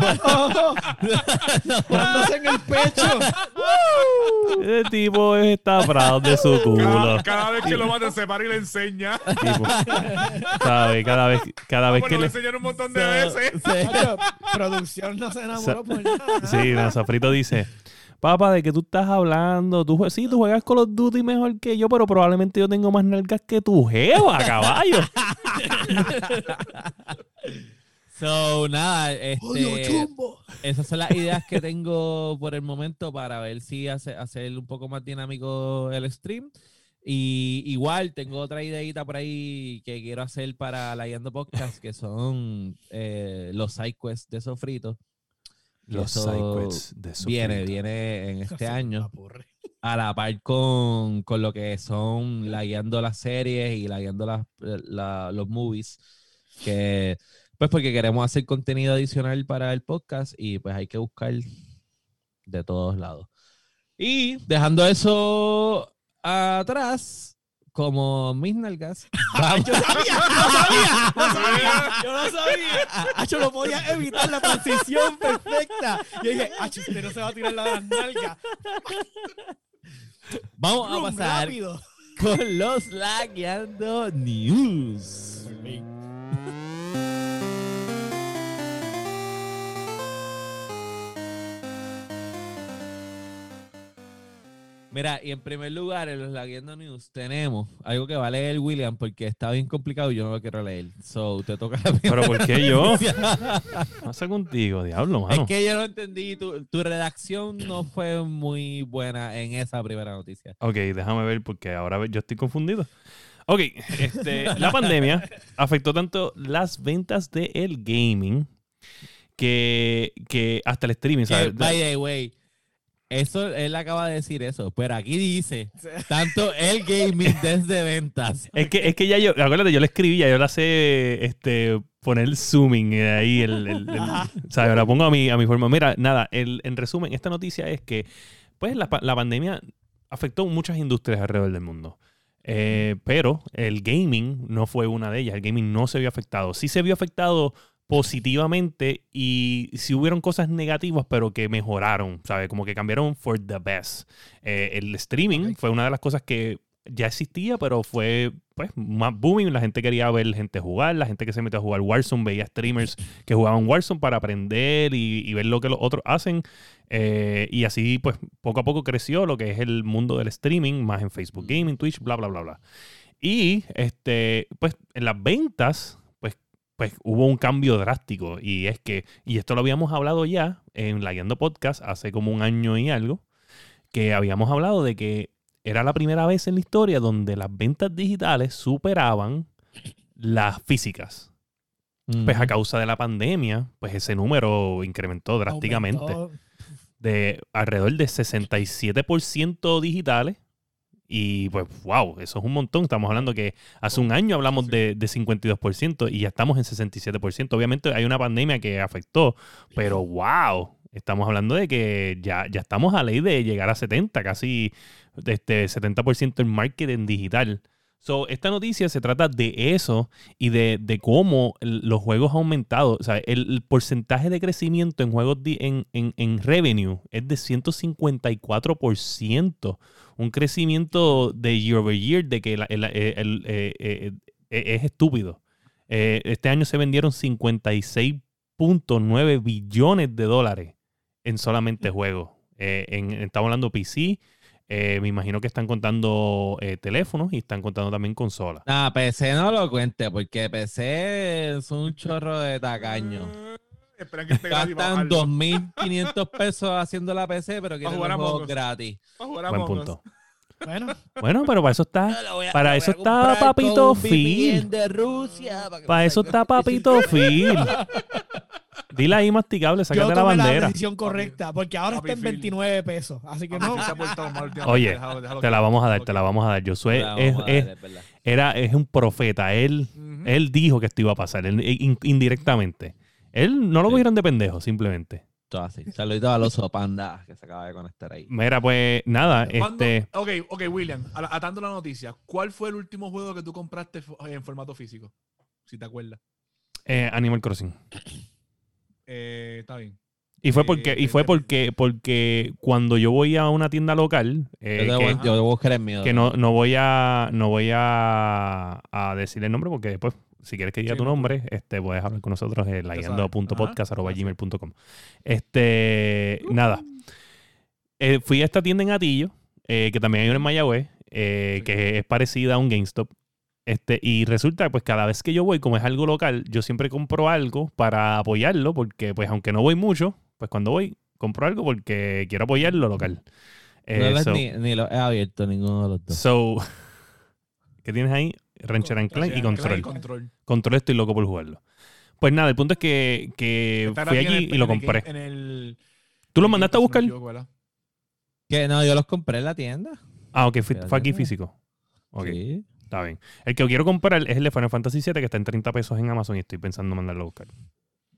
B: no puedo-
D: en el pecho.
C: Ese tipo está proud de su culo.
E: Cada, cada vez que lo mata se para y le enseña.
C: Tipo, ¿sabe? Cada vez, cada vez
E: Bueno,
C: que
E: le
C: le...
E: enseñaron un montón de
B: so-
E: veces.
B: sí.
D: Producción no se enamoró por nada.
C: Sí, no, Safrito dice, papá, ¿de qué tú estás hablando? Tú, jue- sí, tú juegas Call of Duty mejor que yo, pero probablemente yo tengo más nalgas que tu jeva, caballo.
B: So, nada, este,
D: Odio chumbo.
B: esas son las ideas que tengo por el momento para ver si hace, hacer un poco más dinámico el stream. Y igual tengo otra ideita por ahí que quiero hacer para la Yendo Podcast, que son eh, los sidequests de Sofrito.
C: Los sidequests de
B: Viene,
C: Sofrito.
B: viene en este
D: Se
B: año. a la par con, con lo que son la guiando las series y la guiando las, la- los movies, que pues porque queremos hacer contenido adicional para el podcast y pues hay que buscar de todos lados. Y dejando eso atrás, como mis nalgas,
D: Yo sabía, yo sabía, yo sabía, yo no sabía. Acho, no podía evitar la transición perfecta. Yo dije, Acho, este no se va a tirar la de las nalgas.
B: vamos a pasar
D: rápido.
B: con los lagueando news. Mira, y en primer lugar, en los Lagueando News tenemos algo que va a leer William porque está bien complicado y yo no lo quiero leer. So, te toca la
C: Pero ¿por qué yo?
B: noticia.
C: ¿Qué pasa contigo, diablo,
B: Es
C: mano?
B: que yo no entendí, tu, tu redacción no fue muy buena en esa primera noticia.
C: Ok, déjame ver porque ahora yo estoy confundido. Ok, este, la pandemia afectó tanto las ventas del gaming que, que hasta el streaming, ¿sabes?
B: by the way, eso, él acaba de decir eso, pero aquí dice, tanto el gaming desde ventas.
C: Es que, es que ya yo, acuérdate, yo le escribí, ya yo la sé este, poner zooming eh, ahí, el, el, el- ¿sabes? La pongo a mi, a mi forma. Mira, nada, el, en resumen, esta noticia es que pues la, la pandemia afectó muchas industrias alrededor del mundo. Eh, pero el gaming no fue una de ellas. El gaming no se vio afectado. Sí se vio afectado positivamente y sí hubieron cosas negativas, pero que mejoraron, ¿sabes? Como que cambiaron for the best. Eh, el streaming
E: Ok.
C: fue una de las cosas que ya existía, pero fue pues más booming. La gente quería ver gente jugar, la gente que se metió a jugar Warzone veía streamers que jugaban Warzone para aprender y, y ver lo que los otros hacen. Eh, y así, pues, poco a poco creció lo que es el mundo del streaming, más en Facebook Gaming, Twitch, bla, bla, bla, bla. Y, este, pues, en las ventas, pues, hubo un cambio drástico. Y es que, y esto lo habíamos hablado ya en la Guiando Podcast hace como un año y algo, que habíamos hablado de que era la primera vez en la historia donde las ventas digitales superaban las físicas. Pues a causa de la pandemia, pues ese número incrementó drásticamente.
D: Aumentó.
C: De alrededor de 67% digitales. Y pues, wow, eso es un montón. Estamos hablando que hace un año hablamos de, de 52% y ya estamos en 67%. Obviamente hay una pandemia que afectó, pero wow, estamos hablando de que ya, ya estamos a ley de llegar a 70, casi este, 70% en marketing digital. So, esta noticia se trata de eso y de, de cómo los juegos han aumentado. O sea, el, el porcentaje de crecimiento en juegos di- en, en, en revenue es de 154%. Un crecimiento de year over year de que la- el- el- el- eh, eh, es estúpido. Eh, este año se vendieron 56.9 billones de dólares en solamente juegos. Eh, en, estamos hablando PC. Eh, me imagino que están contando eh, teléfonos y están contando también consolas.
B: Nah, PC no lo cuente, porque PC es un chorro de tacaño.
E: Esperan que esté
B: Gastan
E: bajarlo.
B: 2.500 pesos haciendo la PC, pero quieren
E: jugar a Us.
B: gratis.
E: Para jugar a
C: Buen punto.
D: Bueno,
C: Bueno, pero para eso está. Para eso está Papito Phil.
B: VPN de Rusia. para
C: Para eso está Papito Phil. Dile ahí masticable,
D: yo
C: sácate la
D: tomé la
C: bandera.
D: decisión correcta, porque ahora
E: Papi
D: está en
E: Phil.
D: 29 pesos. Así que no.
E: Phil se ha portado mal últimamente.
C: Oye,
E: Déjalo- déjalo
C: Te la vamos a dar, te la vamos a dar. Josué
B: La
C: es,
B: vamos
C: es-
B: es verdad.
C: era, es un profeta. Él,
E: Ujú.
C: él dijo que esto iba a pasar, él- in- indirectamente. Él no lo
B: Sí.
C: cogieron de pendejo, simplemente.
B: Todo así. Saluditos a los panda que se acaba de conectar ahí.
C: Mira, pues nada,
E: ¿Cuándo-
C: este.
E: Ok, ok, William, a- atando la noticia, ¿cuál fue el último juego que tú compraste fo- en formato físico? Si te acuerdas.
C: eh, Animal Crossing.
E: Eh, está bien.
C: Y fue
E: Eh,
C: porque, y
E: eh,
C: fue
E: eh,
C: porque, porque cuando yo voy a una tienda local, eh,
B: yo,
C: que-
B: debo buscar el mío.
C: que no, no voy a no voy a, a decir el nombre porque después si quieres que diga
E: Sí,
C: tu
E: no,
C: nombre este puedes hablar con nosotros en
E: sabes.
C: laguiando.podcast.gmail.com este nada Eh, fui a esta tienda en Atillo eh, que también hay una en Mayagüez eh,
E: Sí.
C: que es parecida a un GameStop este, y resulta, pues cada vez que yo voy, como es algo local, yo siempre compro algo para apoyarlo, porque pues aunque no voy mucho, pues cuando voy, compro algo porque quiero apoyar lo local. Eh,
B: No
C: so-
B: ni, ni los he abierto ninguno de los dos.
C: So, ¿qué tienes ahí? Rancher and Clank y Control.
E: Control.
C: Control estoy loco por jugarlo. Pues nada, el punto es que, que fui allí
E: el-
C: y lo
E: en el
C: compré.
E: game- En el,
C: ¿Tú lo mandaste a buscar?
B: Que no, yo los compré en la tienda.
C: Ah, ok, fue, fue aquí físico. Ok,
B: Sí.
C: Está bien. El que quiero comprar es el de Final Fantasy VII que está en 30 pesos en Amazon y estoy pensando mandarlo a buscar.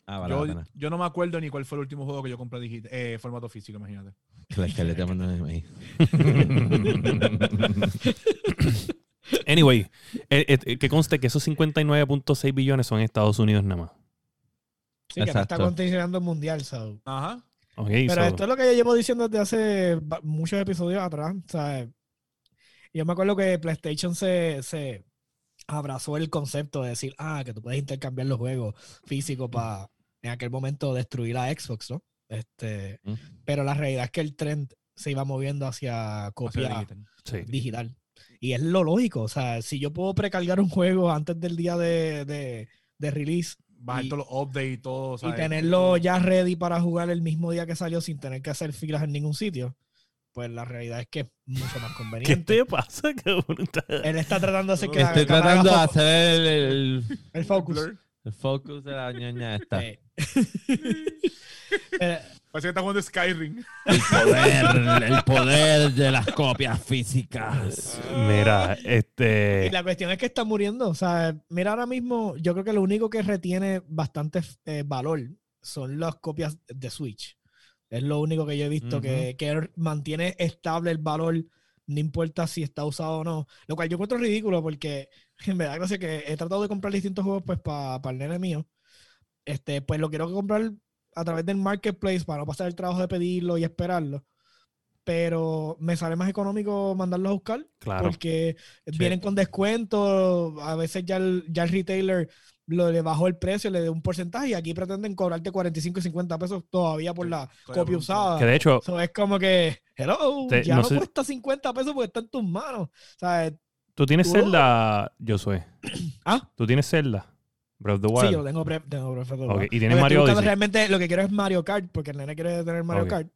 B: Ah, vale
E: Yo, no me acuerdo ni cuál fue el último juego que yo compré digit- eh, formato físico, imagínate.
B: Que la- que le te email.
C: Anyway, eh, eh, que conste que esos 59.6 billones son en Estados Unidos nada más.
D: Sí, que no está
B: Exacto.
D: condicionando el mundial, so.
E: Ajá.
C: Ok,
D: Pero
C: so-
D: esto es lo que yo llevo diciendo desde hace muchos episodios atrás. O sea, yo me acuerdo que PlayStation se, se abrazó el concepto de decir, ah, que tú puedes intercambiar los juegos físicos para en aquel momento destruir a Xbox, ¿no? Este, pero la realidad es que el trend se iba moviendo hacia copia
E: digital.
C: sí.
D: digital. Y es lo lógico. O sea, si yo puedo precargar un juego antes del día de, de, de release
E: Bajar
D: Y-
E: todos los updates y todo.
D: y tenerlo ya ready para jugar el mismo día que salió sin tener que hacer filas en ningún sitio, pues la realidad es que es mucho más
C: ¿Qué
D: conveniente.
C: te pasa, cabrón?
D: Él está tratando de hacer que la
B: Estoy tratando de hacer el, el,
D: fo- el focus.
E: Blur.
B: el focus de la ñoña esta.
D: Eh. Eh,
E: Parece que está jugando Skyrim.
B: El poder, el poder de las copias físicas.
C: Mira,
D: y
C: este.
D: la cuestión es que está muriendo. O sea, mira, ahora mismo yo creo que lo único que retiene bastante eh, valor son las copias de Switch. Es lo único que yo he visto que, que mantiene estable el valor, no importa si está usado o no. Lo cual yo encuentro ridículo porque en verdad, gracias que he tratado de comprar distintos juegos pues para el nene mío. Este, pues lo quiero comprar a través del marketplace para no pasar el trabajo de pedirlo y esperarlo. Pero me sale más económico mandarlos a buscar
C: Claro.
D: porque
C: Sí.
D: vienen con descuento. A veces ya el, ya el retailer lo, le bajó el precio, le dio un porcentaje y aquí pretenden cobrarte 45 y 50 pesos todavía por
E: Sí,
D: la copia usada.
C: Que de hecho,
D: So, es como que, hello,
C: Te-
D: ya
C: no
D: no,
C: sé-
D: cuesta 50 pesos porque está en tus manos. O sea,
C: tú tienes
D: ¿Tú?
C: Zelda, Josué.
D: ¿Ah?
C: Tú tienes Zelda. Breath of the
D: sí,
C: Wild.
D: yo tengo, pre- tengo Breath of the Wild.
C: Y tienes
D: Lo
C: Mario Odyssey.
D: realmente lo que quiero es Mario Kart, porque el nene quiere tener Mario. Kart.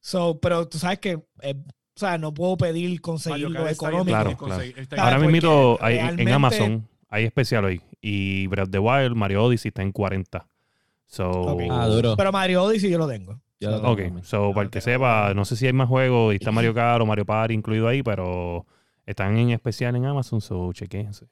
D: So, pero tú sabes que, eh, o sea, no puedo pedir
E: está bien
D: económico.
C: Claro, claro.
E: conseguir.
D: Ahora porque
C: mismo hay, en Amazon Hay especial hoy. Y Breath of the Wild, Mario Odyssey está en 40. So,
D: Ok.
B: Ah, duro.
D: Pero Mario Odyssey yo lo tengo.
B: Yo lo
D: So,
B: tengo
C: Ok,
B: también.
C: so, para el que sepa, no sé si hay más juegos y está Mario Kart o Mario Party incluido ahí, pero están en especial en Amazon, so chequense.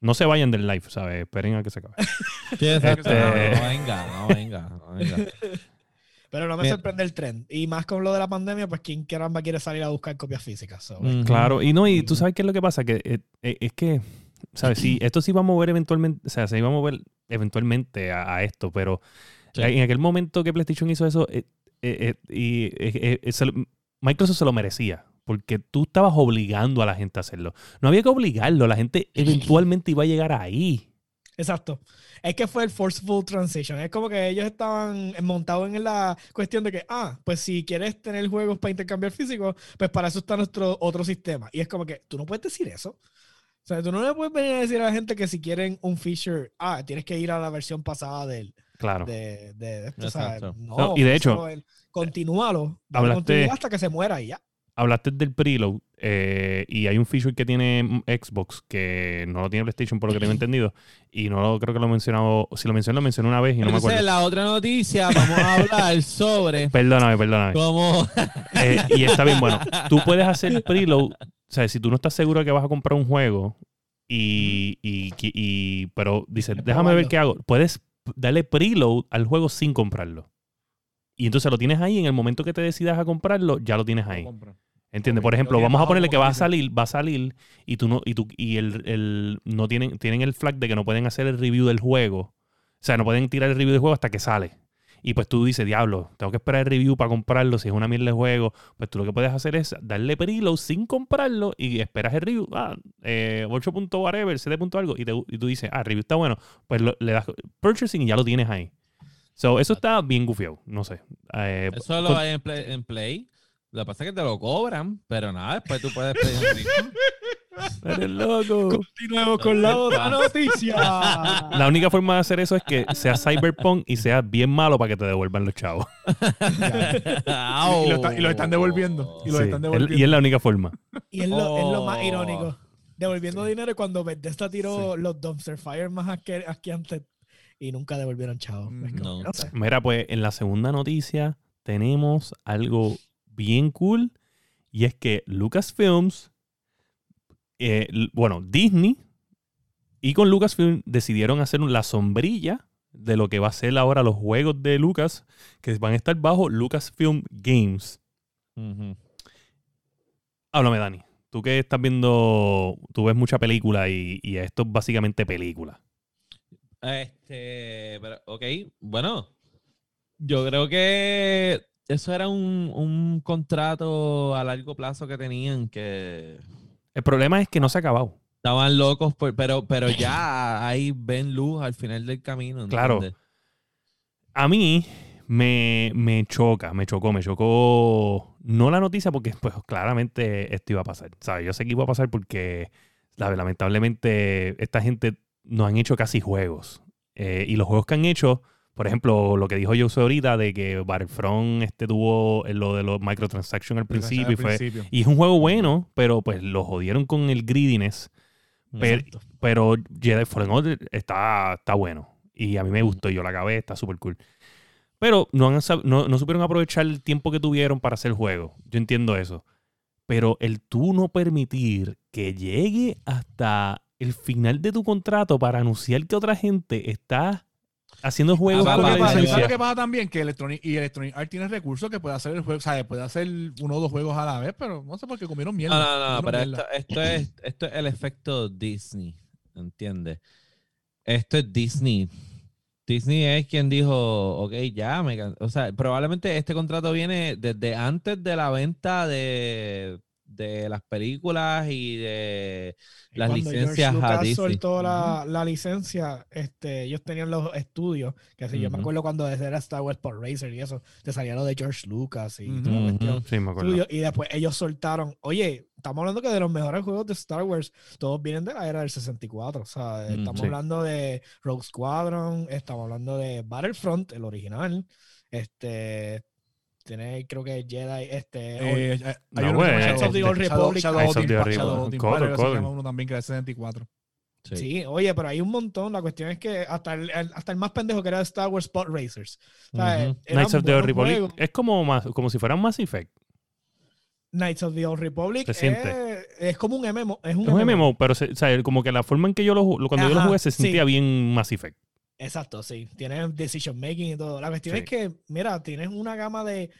C: No se vayan del live, ¿sabes? Esperen a que se acabe. Este-
B: No, venga, no venga, no venga.
D: Pero no me
B: Mira.
D: sorprende el trend. Y más con lo de la pandemia, pues quién caramba quiere salir a buscar copias físicas. So,
B: Mm.
C: Claro, y no, y tú sabes qué es lo que pasa, que eh, eh, es que, ¿sabes? Sí, esto sí va a mover eventualmente, o sea, se iba a mover eventualmente a, a esto, pero
B: Sí.
C: en aquel momento que PlayStation hizo eso, eh, eh, eh, y eh, eh, se lo- Microsoft se lo merecía, porque tú estabas obligando a la gente a hacerlo. No había que obligarlo, la gente eventualmente iba a llegar ahí.
D: Exacto. Es que fue el forceful transition. Es como que ellos estaban montados en la cuestión de que, ah, pues si quieres tener juegos para intercambiar físicos, pues para eso está nuestro otro sistema. Y es como que tú no puedes decir eso. O sea, tú no le puedes venir a decir a la gente que si quieren un feature, ah, tienes que ir a la versión pasada del,
C: Claro.
D: de, de, de esto. no,
C: No, y de hecho,
D: el- continúalo.
C: hablaste-
D: hasta que se muera y ya.
C: Hablaste del preload eh, y hay un feature que tiene Xbox que no lo tiene PlayStation por lo que tengo entendido y no lo, creo que lo he mencionado, si lo mencioné lo mencioné una vez y no me acuerdo.
B: la otra noticia, vamos a hablar sobre
C: Perdóname, perdóname.
B: cómo...
C: Eh, y está bien, bueno, tú puedes hacer preload, o sea, si tú no estás seguro de que vas a comprar un juego y, y, y- pero dices, déjame ver qué hago, puedes darle preload al juego sin comprarlo. Y entonces lo tienes ahí, en el momento que te decidas a comprarlo, ya lo tienes ahí. ¿Entiendes? Por
E: lo
C: ejemplo, vamos a ponerle que va a salir, va a salir y tú no, y tú, y el, el- no tienen, tienen el flag de que no pueden hacer el review del juego. O sea, no pueden tirar el review del juego hasta que sale. Y pues tú dices, diablo, tengo que esperar el review para comprarlo. Si es una mierda de juego, pues tú lo que puedes hacer es darle preload sin comprarlo y esperas el review. Ah, eh, 8. punto whatever, 7. punto algo. Y, te- y tú dices, ah, el review está bueno. Pues lo- le das purchasing y ya lo tienes ahí. So, eso está bien gufiado. No sé. Eh,
B: Eso lo hay en Play, en Play. Lo que pasa es que te lo cobran, pero nada, después tú puedes pedir un.
C: Eres loco.
D: Continuemos con la otra noticia.
C: La única forma de hacer eso es que sea cyberpunk y sea bien malo para que te devuelvan los chavos.
E: Y, lo está- y lo están devolviendo. Y lo
C: Sí,
E: están
C: es-
E: devolviendo.
C: y es la única forma.
D: Y es lo, es lo más
B: Oh.
D: irónico. Devolviendo dinero y cuando Bethesda tiró los dumpster fire más asque- asqueantes y nunca devolvieron chavos.
B: No.
D: no sé.
C: Mira, pues en la segunda noticia tenemos algo bien cool y es que Lucasfilms, eh, bueno, Disney y con Lucasfilm decidieron hacer la sombrilla de lo que va a ser ahora los juegos de Lucas que van a estar bajo Lucasfilm Games. Háblame, Dani. Tú que estás viendo, tú ves mucha película y, y esto es básicamente película.
B: Este, pero, ok, bueno, yo creo que eso era un, un contrato a largo plazo que tenían que
C: El problema es que no se ha acabado.
B: estaban locos, por- pero, pero ya ahí ven luz al final del camino.
C: Claro. A mí me, me choca, me chocó, me chocó no la noticia porque pues claramente esto iba a pasar. ¿sabes? Yo sé que iba a pasar porque lamentablemente esta gente no han hecho casi juegos. Eh, y los juegos que han hecho, por ejemplo, lo que dijo Jose ahorita de que Battlefront este tuvo lo de los microtransactions al principio y fue...
E: principio.
C: Y es un juego bueno, pero pues lo jodieron con el greediness. Pero, Jedi Fallen Order está, está bueno. Y a mí me gustó. Yo la acabé, está súper cool. Pero no, han no, no supieron aprovechar el tiempo que tuvieron para hacer el juego. Yo entiendo eso. Pero el tú no permitir que llegue hasta el final de tu contrato para anunciar que otra gente está haciendo juegos
B: Ah, papá,
C: la
E: ¿Sabes lo que pasa?
C: licencia.
E: ¿Sabes lo que pasa también? Que Electronic, y Electronic Arts tiene recursos que puede hacer el juego, o sea, puede hacer uno o dos juegos a la vez, pero no sé por qué comieron mierda.
B: No, no, no, pero esto, esto, es, esto es el efecto Disney, ¿entiendes? Esto es Disney. Disney es quien dijo, ok, ya, me can-". o sea, probablemente este contrato viene desde antes de la venta de, de las películas y de las licencias
D: George
B: a Disney.
D: soltó la, la licencia, este, ellos tenían los estudios, que si yo me acuerdo cuando desde era Star Wars por Racer y eso, te salía lo de George Lucas y toda la
B: Ujú.
D: cuestión.
C: Sí, me acuerdo.
D: Y después ellos soltaron, oye, estamos hablando que de los mejores juegos de Star Wars, todos vienen de la era del 64. O sea, estamos
C: sí.
D: hablando de Rogue Squadron, estamos hablando de Battlefront, el original. Este tiene, creo que Jedi, este.
E: Eh, hay- hay
C: No,
E: uno Shadow
C: Knights of
D: the
E: Shadow-
D: Old Republic.
E: Shadow
C: Knights of the Old Republic.
E: se llama uno también que era 64.
B: Sí.
D: Sí, oye, pero hay un montón. La cuestión es que hasta el, el- hasta el más pendejo que era Star Wars Spot Racers. O sea,
C: Knights of the
D: buenos
C: Republic
D: juegos.
C: es como, más, como si fuera un Mass Effect.
D: Knights of the Old Republic es, es como un MMO. Es un,
C: Es un MMO, pero se- o sea, como que la forma en que yo lo, cuando yo lo jugué se
D: sí.
C: sentía bien Mass Effect.
D: Exacto, sí. Tiene decision making y todo. La cuestión
C: Sí.
D: es que, mira, tienes una gama de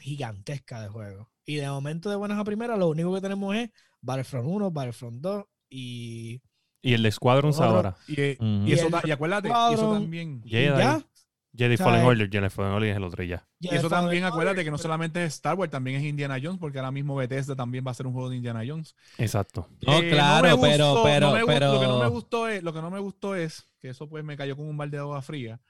D: gigantesca de juegos. Y de momento de buenas a primeras, lo único que tenemos es Battlefront 1, Battlefront 2 y.
C: Y el de Squadrons ahora.
E: Y, eh, y
D: Y
E: eso
D: el
E: ta- y acuérdate, y eso
D: Squadron-
E: también.
D: y
C: Jedi.
D: ya.
C: Jedi
D: O sea,
C: Fallen
D: eh,
C: Order, Jedi Fallen Order es el otro y ya.
E: Y eso también,
D: de-
E: acuérdate que no
D: pero-
E: solamente es Star Wars, también es Indiana Jones, porque ahora mismo Bethesda también va a ser un juego de Indiana Jones.
C: Exacto.
B: No,
E: Eh,
B: claro,
E: me
B: pero,
E: gustó-
B: pero,
E: no me gustó-
B: pero.
E: Lo que no me gustó es, lo que no me gustó es, que eso pues me cayó con un balde de agua fría,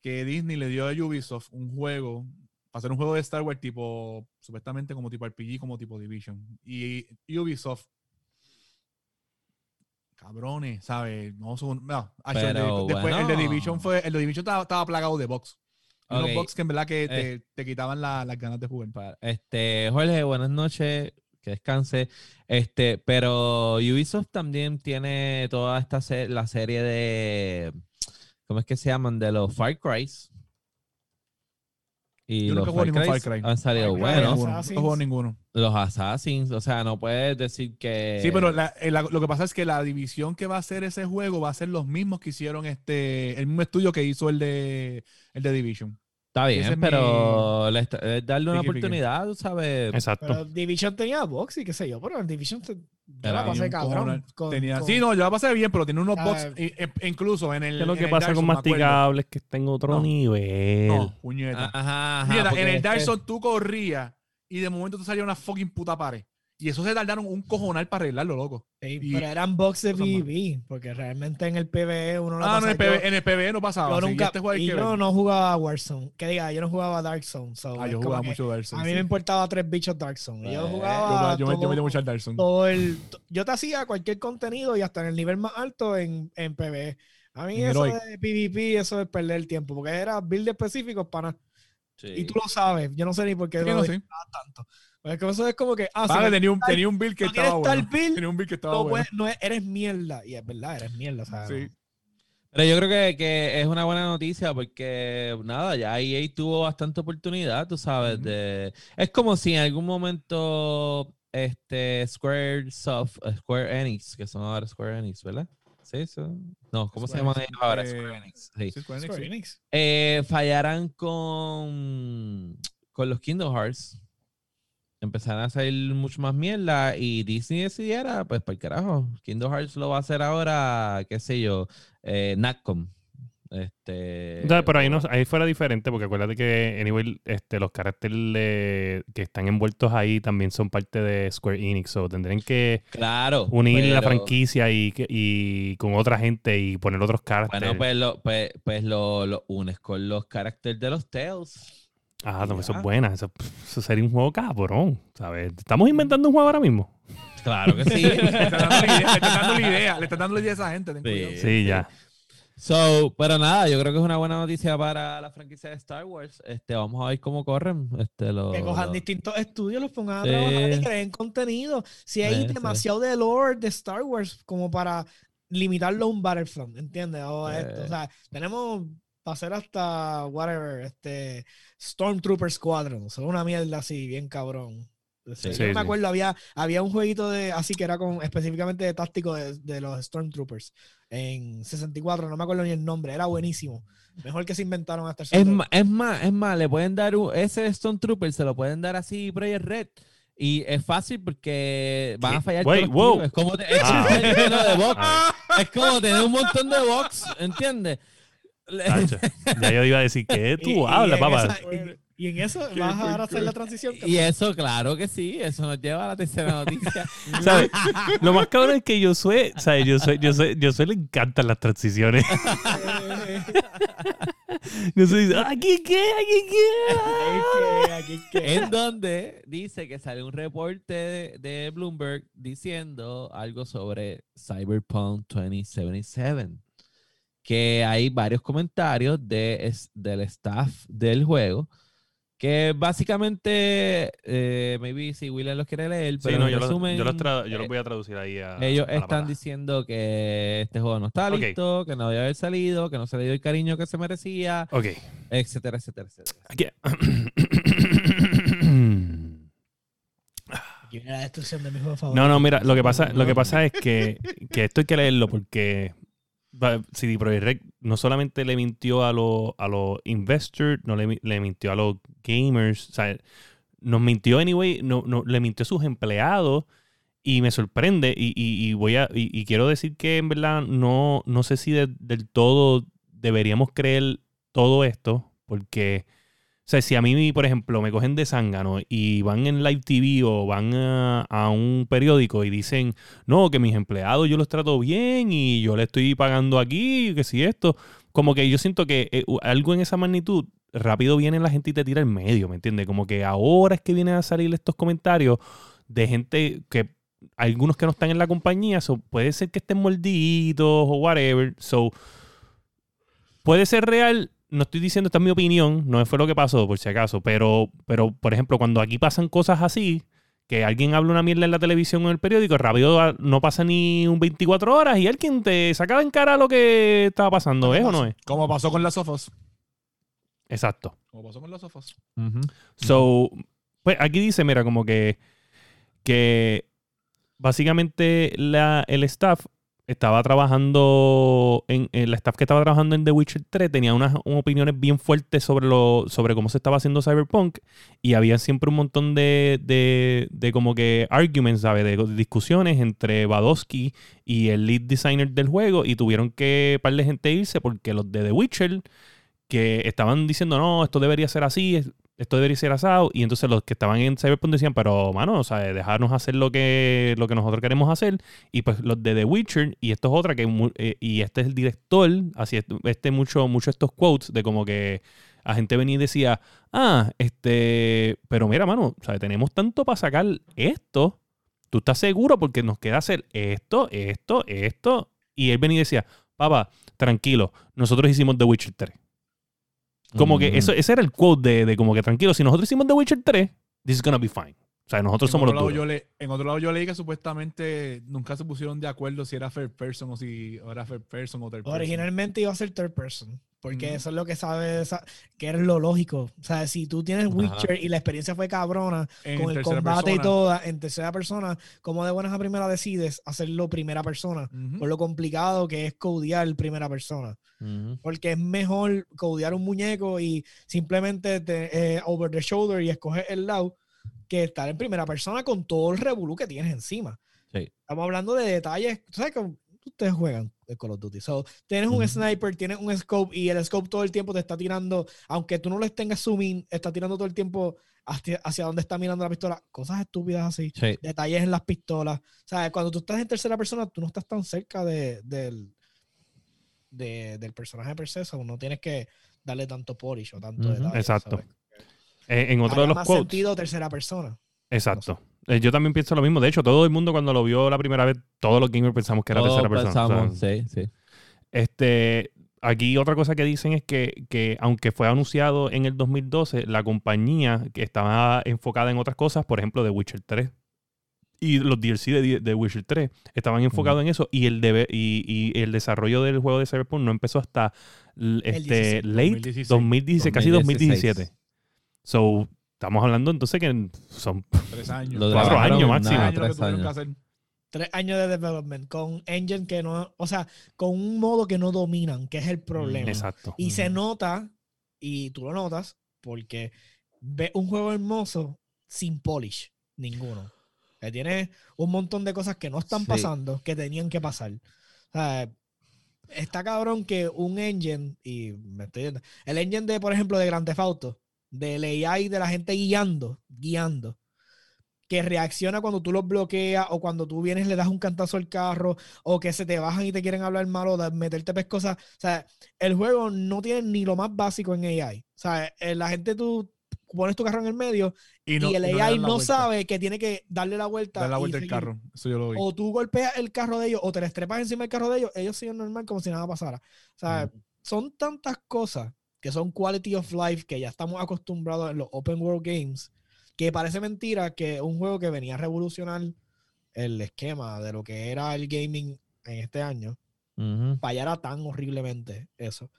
E: que Disney le dio a Ubisoft un juego, para hacer un juego de Star Wars tipo, supuestamente como tipo RPG, como tipo Division. Y Ubisoft, cabrones, ¿sabes? No son, no, ah, el de-
B: Pero
E: después el de. Division fue, el de Division estaba, estaba plagado de box. Unos box que en verdad que te,
B: Eh.
E: te quitaban la- las ganas de jugar.
B: Este, Jorge, buenas noches. Que descanse. Este, pero Ubisoft también tiene toda esta se- la serie de ¿cómo es que se llaman? De los Far Cry's. Y
E: Yo
B: los
E: nunca jugué Far Cry.
B: han salido
D: Far Cry,
B: buenos.
E: no juego ninguno.
B: Los Assassins, o sea, no puedes decir que.
E: Sí, pero la- eh, la- lo que pasa es que la división que va a hacer ese juego va a ser los mismos que hicieron este, el mismo estudio que hizo el de el de Division.
B: Está bien,
E: es
B: pero está- es darle una oportunidad, tú sabes.
C: Exacto.
D: Pero Division tenía box y qué sé yo, pero en Division te, yo la pasé cabrón. con-
E: Tenía-
D: con-
E: sí, no, yo la pasé bien, pero tiene unos
D: Ah,
E: bots, e- e- incluso en el.
C: ¿Qué es lo que
E: el
C: pasa con masticables que está en otro
E: No.
C: nivel?
E: No, puñeta.
B: Ajá, ajá,
E: Mira, en el Souls tú corrías y de momento te salía una fucking puta pared. Y eso se tardaron un cojonal para arreglarlo, loco.
D: Sí,
E: y-
D: pero eran box de
E: cosas más.
D: PvP, porque realmente en el PvE uno lo
E: Ah, no, en el,
D: pasa- yo-
E: PV, en el PvE no pasaba.
D: yo nunca,
E: este
D: y yo no jugaba Warzone. Que diga, yo no jugaba Dark Zone. so
E: Ah, yo jugaba mucho Dark Souls.
D: A mí
E: sí.
D: me importaba tres bichos Dark Zone. Yo
B: Eh,
E: Yo,
D: jugaba
E: yo me, yo me
D: todo,
E: metí mucho al Dark Souls.
D: todo el... to- Yo te hacía cualquier contenido y hasta en el nivel más alto en, en PvE. A mí
E: En
D: eso
E: Heroic.
D: de PvP, eso es perder el tiempo, porque era build específicos para...
B: Sí.
D: Y tú lo sabes, yo no sé ni por qué
E: Sí,
D: lo
E: no, sí.
D: disfrutaba tanto. Porque eso es como que... Ah, si no-
E: tenía, un,
D: tal-
E: tenía un build que
D: no
E: estaba
D: tal
E: bueno.
D: build,
E: Tenía un build que estaba
D: no,
E: bueno.
D: no es- eres mierda. Y es verdad, eres mierda. O sea,
E: Sí.
B: Pero yo creo que, que es una buena noticia porque, nada, ya EA tuvo bastante oportunidad, tú sabes,
E: Ujú.
B: de... Es como si en algún momento este Square Soft, eh, Square Enix, que son ahora Square Enix, ¿verdad? Sí, son... No, ¿cómo se
E: Square
B: llaman
E: Enix,
B: ellos ahora?
E: eh,
B: Square Enix. Sí.
E: Square Enix,
D: Square. Enix.
B: Eh, fallaran con, con los Kingdom Hearts. Empezaron a salir mucho más mierda y Disney decidiera, pues para el carajo. Kingdom Hearts lo va a hacer ahora, qué sé yo, eh, Natcom. Este,
C: pero ahí, no, ahí fuera diferente, porque acuérdate que anyway, este, los caracteres que están envueltos ahí también son parte de Square Enix, o tendrían que
B: Claro.
C: unir la franquicia y, que- y con otra gente y poner otros caracteres.
B: Bueno, pues lo, pues, pues lo, lo unes con los caracteres de los Tales.
C: Ah, no, eso es buena. Eso, eso sería un juego cabrón, ¿sabes? Estamos inventando un juego ahora mismo.
B: Claro que sí.
E: Le están dando la idea, le están dando la idea, le están dando la idea a esa gente. ten
B: Sí.
C: ya.
B: So, pero nada, yo creo que es una buena noticia para la franquicia de Star Wars. Este, vamos a ver cómo corren. Este, los,
D: Que cojan distintos estudios, los pongan a
B: Sí.
D: trabajar y creen contenido. Si hay
B: Sí, sí.
D: demasiado de lore de Star Wars como para limitarlo a un Battlefront, ¿entiendes? O
B: Sí.
D: esto, o sea, tenemos para hacer hasta whatever, este Stormtrooper Squadron, son una mierda así, bien cabrón.
B: Sí.
D: Yo
C: Sí,
D: me
C: sí.
D: acuerdo, había, había un jueguito de así que era con específicamente de táctico de, de los Stormtroopers en 64, no me acuerdo ni el nombre, era buenísimo. Mejor que se inventaron hasta el
B: Es, ma- es más, es más, le pueden dar un- ese Stone Trooper, se lo pueden dar así Project Red. Y es fácil porque van a fallar
C: Wait,
B: todos
C: wow.
B: Es como, te- es
C: Ah.
B: como tener lleno de box.
C: Ah,
B: Es como tener un montón de box, ¿entiendes?
C: Tacho. ya yo iba a decir que tú hablas, papá.
D: esa- y, y en eso vas a ahora hacer la transición.
B: Y eso, claro que sí, eso nos lleva a la tercera noticia.
C: ¿Sabes? Lo más cabrón es que yo soy, ¿sabes? Yo soy, yo soy, yo soy le encantan las transiciones. Yo soy, aquí qué, aquí qué.
D: Aquí que-
B: en donde dice que sale un reporte de, de Bloomberg diciendo algo sobre Cyberpunk 2077. Que hay varios comentarios de, es- del staff del juego Que básicamente, eh, maybe si William los quiere leer, pero
C: Sí, no,
B: en
C: yo, los-
B: resumen,
C: yo los yo
B: eh,
C: los voy a traducir ahí a.
B: ellos
C: a
B: están diciendo que este juego no está listo, que no debe haber salido, que no se le dio el cariño que se merecía,
C: Ok.
B: etcétera, etcétera, etcétera.
C: Aquí-
D: la destrucción de mi juego favorito.
C: No, no, mira, lo que pasa, lo que pasa es que, que esto hay que leerlo porque CD Projekt no solamente le mintió a los a los investors, no le, le mintió a los gamers, o sea, nos mintió anyway, no, no, le mintió a sus empleados y me sorprende y, y- voy a y, quiero decir que en verdad no, no sé si de- del todo deberíamos creer todo esto porque o sea, si a mí, por ejemplo, me cogen de zángano y van en live TV o van a, un periódico y dicen, no, que mis empleados yo los trato bien y yo le estoy pagando aquí, que si esto, como que yo siento que eh, algo en esa magnitud, rápido viene la gente y te tira el medio, ¿me entiendes? Como que ahora es que vienen a salir estos comentarios de gente que algunos que no están en la compañía, so, puede ser que estén mordidos o whatever, so puede ser real. No estoy diciendo, esta es mi opinión, no fue lo que pasó, por si acaso, pero, pero por ejemplo, cuando aquí pasan cosas así, que alguien habla una mierda en la televisión o en el periódico, rápido ah, no pasa ni un 24 horas y alguien te sacaba en cara lo que estaba pasando, ¿es o no es?
E: Como pasó con las sofas.
C: Exacto.
E: Como pasó con las sofas.
B: Ujú.
C: So, pues aquí dice, mira, como que, que básicamente la, el staff estaba trabajando, en, la staff que estaba trabajando en The Witcher 3 tenía unas, opiniones bien fuertes sobre, lo, sobre cómo se estaba haciendo Cyberpunk y había siempre un montón de, de, de como que arguments, ¿sabes? De discusiones entre Badowski y el lead designer del juego y tuvieron que par de gente irse porque los de The Witcher que estaban diciendo, no, esto debería ser así, esto debería ser asado. Y entonces los que estaban en Cyberpunk decían, pero, mano, o sea, dejarnos hacer lo que, lo que nosotros queremos hacer. Y pues los de The Witcher, y esto es otra, que eh, y este es el director, así es- este mucho, mucho estos quotes de como que la gente venía y decía, ah, este, pero mira, mano, o sea, tenemos tanto para sacar esto. ¿Tú estás seguro? Porque nos queda hacer esto, esto, esto. Y él venía y decía, papá, tranquilo, nosotros hicimos The Witcher 3. Como que
B: Ujú.
C: eso, ese era el quote de, de como que tranquilo, si nosotros hicimos The Witcher 3, this is gonna be fine. O sea, nosotros
E: En
C: somos
E: otro,
C: los
E: lado yo le- en otro lado yo leí que supuestamente nunca se pusieron de acuerdo si era first person o si era first person o third person.
D: Originalmente iba a ser third person. Porque
E: Ujú.
D: eso es lo que sabe, esa- que es lo lógico. O sea, si tú tienes
B: Ajá.
D: Witcher y la experiencia fue cabrona,
E: En
D: con el combate y
E: persona.
D: todo en tercera persona, como de buenas a primera decides hacerlo primera persona?
E: Ujú.
D: Por lo complicado que es codear primera persona.
B: Ujú.
D: Porque es mejor codear un muñeco y simplemente te- eh, over the shoulder y escoger el lado que estar en primera persona con todo el revolú que tienes encima.
B: Sí.
D: Estamos hablando de detalles. ¿Sabes que ustedes juegan de Call of Duty? So, tienes un sniper, tienes un scope y el scope todo el tiempo te está tirando, aunque tú no lo tengas zooming, está tirando todo el tiempo hacia, hacia donde está mirando la pistola. Cosas estúpidas así
B: Sí.
D: detalles en las pistolas. O sea, cuando tú estás en tercera persona, tú no estás tan cerca de, del, de- del personaje per se, so no tienes que darle tanto polish o tanto
B: Ujú.
D: detalle.
C: Exacto.
D: ¿sabes?
C: En otro de los
D: más
C: quotes.
D: sentido tercera persona.
C: Exacto. Eh, yo también pienso lo mismo. De hecho, todo el mundo cuando lo vio la primera vez, todos los gamers pensamos que era
B: Todos
C: tercera persona. O sea,
B: pensamos, sí, sí.
C: Este, aquí otra cosa que dicen es que, que aunque fue anunciado en el 2012, la compañía que estaba enfocada en otras cosas, por ejemplo, The Witcher 3 y los DLC de, de Witcher 3 estaban enfocados en eso y el, debe- y, y el desarrollo del juego de Cyberpunk no empezó hasta este,
D: 16,
C: late
E: 2016.
C: 2016, casi
B: 2016.
C: 2017. So, estamos hablando entonces que son
E: Tres años.
C: Cuatro años máximo.
B: nada, tres años.
E: hacer.
D: Tres años de development con engine que no, o sea, con un modo que no dominan, que es el problema.
C: exacto.
D: Y se nota, y tú lo notas, porque ves un juego hermoso sin polish, ninguno. Que tiene un montón de cosas que no están
B: Sí.
D: pasando, que tenían que pasar. O sea, está cabrón que un engine, y me estoy el engine de, por ejemplo, de Grand Theft Auto, del AI de la gente guiando, guiando, que reacciona cuando tú los bloqueas o cuando tú vienes le das un cantazo al carro o que se te bajan y te quieren hablar mal o de meterte pescosas. O sea, el juego no tiene ni lo más básico en AI. O sea, eh, la gente tú pones tu carro en el medio
E: Y, no,
D: el
E: y
D: AI no sabe que tiene que darle la vuelta.
E: Dar la vuelta al carro. Eso yo lo vi.
D: O tú golpeas el carro de ellos o te les trepas encima del carro de ellos, ellos siguen normal como si nada pasara. O sea, son tantas cosas que son quality of life, que ya estamos acostumbrados en los open world games, que parece mentira que un juego que venía a revolucionar el esquema de lo que era el gaming en este año,
B: Ujú.
D: fallara tan horriblemente eso.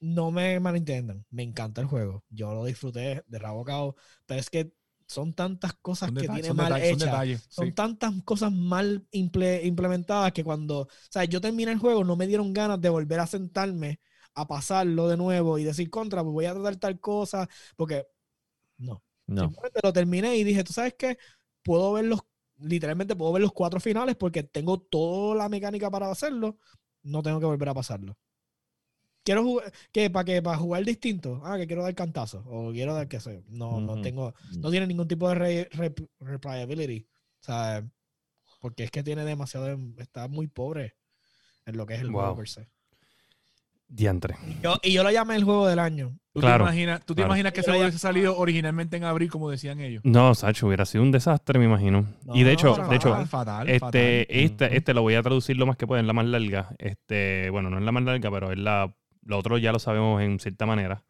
D: No me malentiendan, me encanta el juego. Yo lo disfruté de rabo a cabo, pero es que son tantas cosas
E: Son
D: que
E: detalles,
D: tiene
E: son
D: mal
E: detalles, son
D: hechas. Son
E: sí.
D: tantas cosas mal imple- implementadas que cuando, o sea, yo terminé el juego, no me dieron ganas de volver a sentarme a pasarlo de nuevo y decir contra, pues voy a tratar tal cosa, porque no.
B: No.
D: Simplemente lo terminé y dije, ¿tú sabes qué? Puedo ver los, literalmente puedo ver los cuatro finales porque tengo toda la mecánica para hacerlo, no tengo que volver a pasarlo. Quiero jugar, ¿qué? ¿Para qué? ¿Para jugar distinto? Ah, que quiero dar cantazo o quiero dar qué sé. No, no tengo, no tiene ningún tipo de re- rep- replayability. Porque es que tiene demasiado, está muy pobre en lo que es el juego
C: Wow.
D: per se.
C: Diantre.
D: Yo- y yo lo llamé el juego del año.
E: ¿Tú
C: Claro,
E: te imaginas, ¿tú te
C: claro.
E: imaginas que
D: ya-
E: hubiese salido originalmente en abril, como decían ellos?
C: No, Sacho, hubiera sido un desastre, me imagino.
D: No,
C: y de hecho, de hecho,
E: fatal, fatal,
C: este,
E: fatal.
C: este, este lo voy a traducir lo más que pueda, en la más larga. Este, bueno, no es la más larga, pero es la, lo otro ya lo sabemos en cierta manera.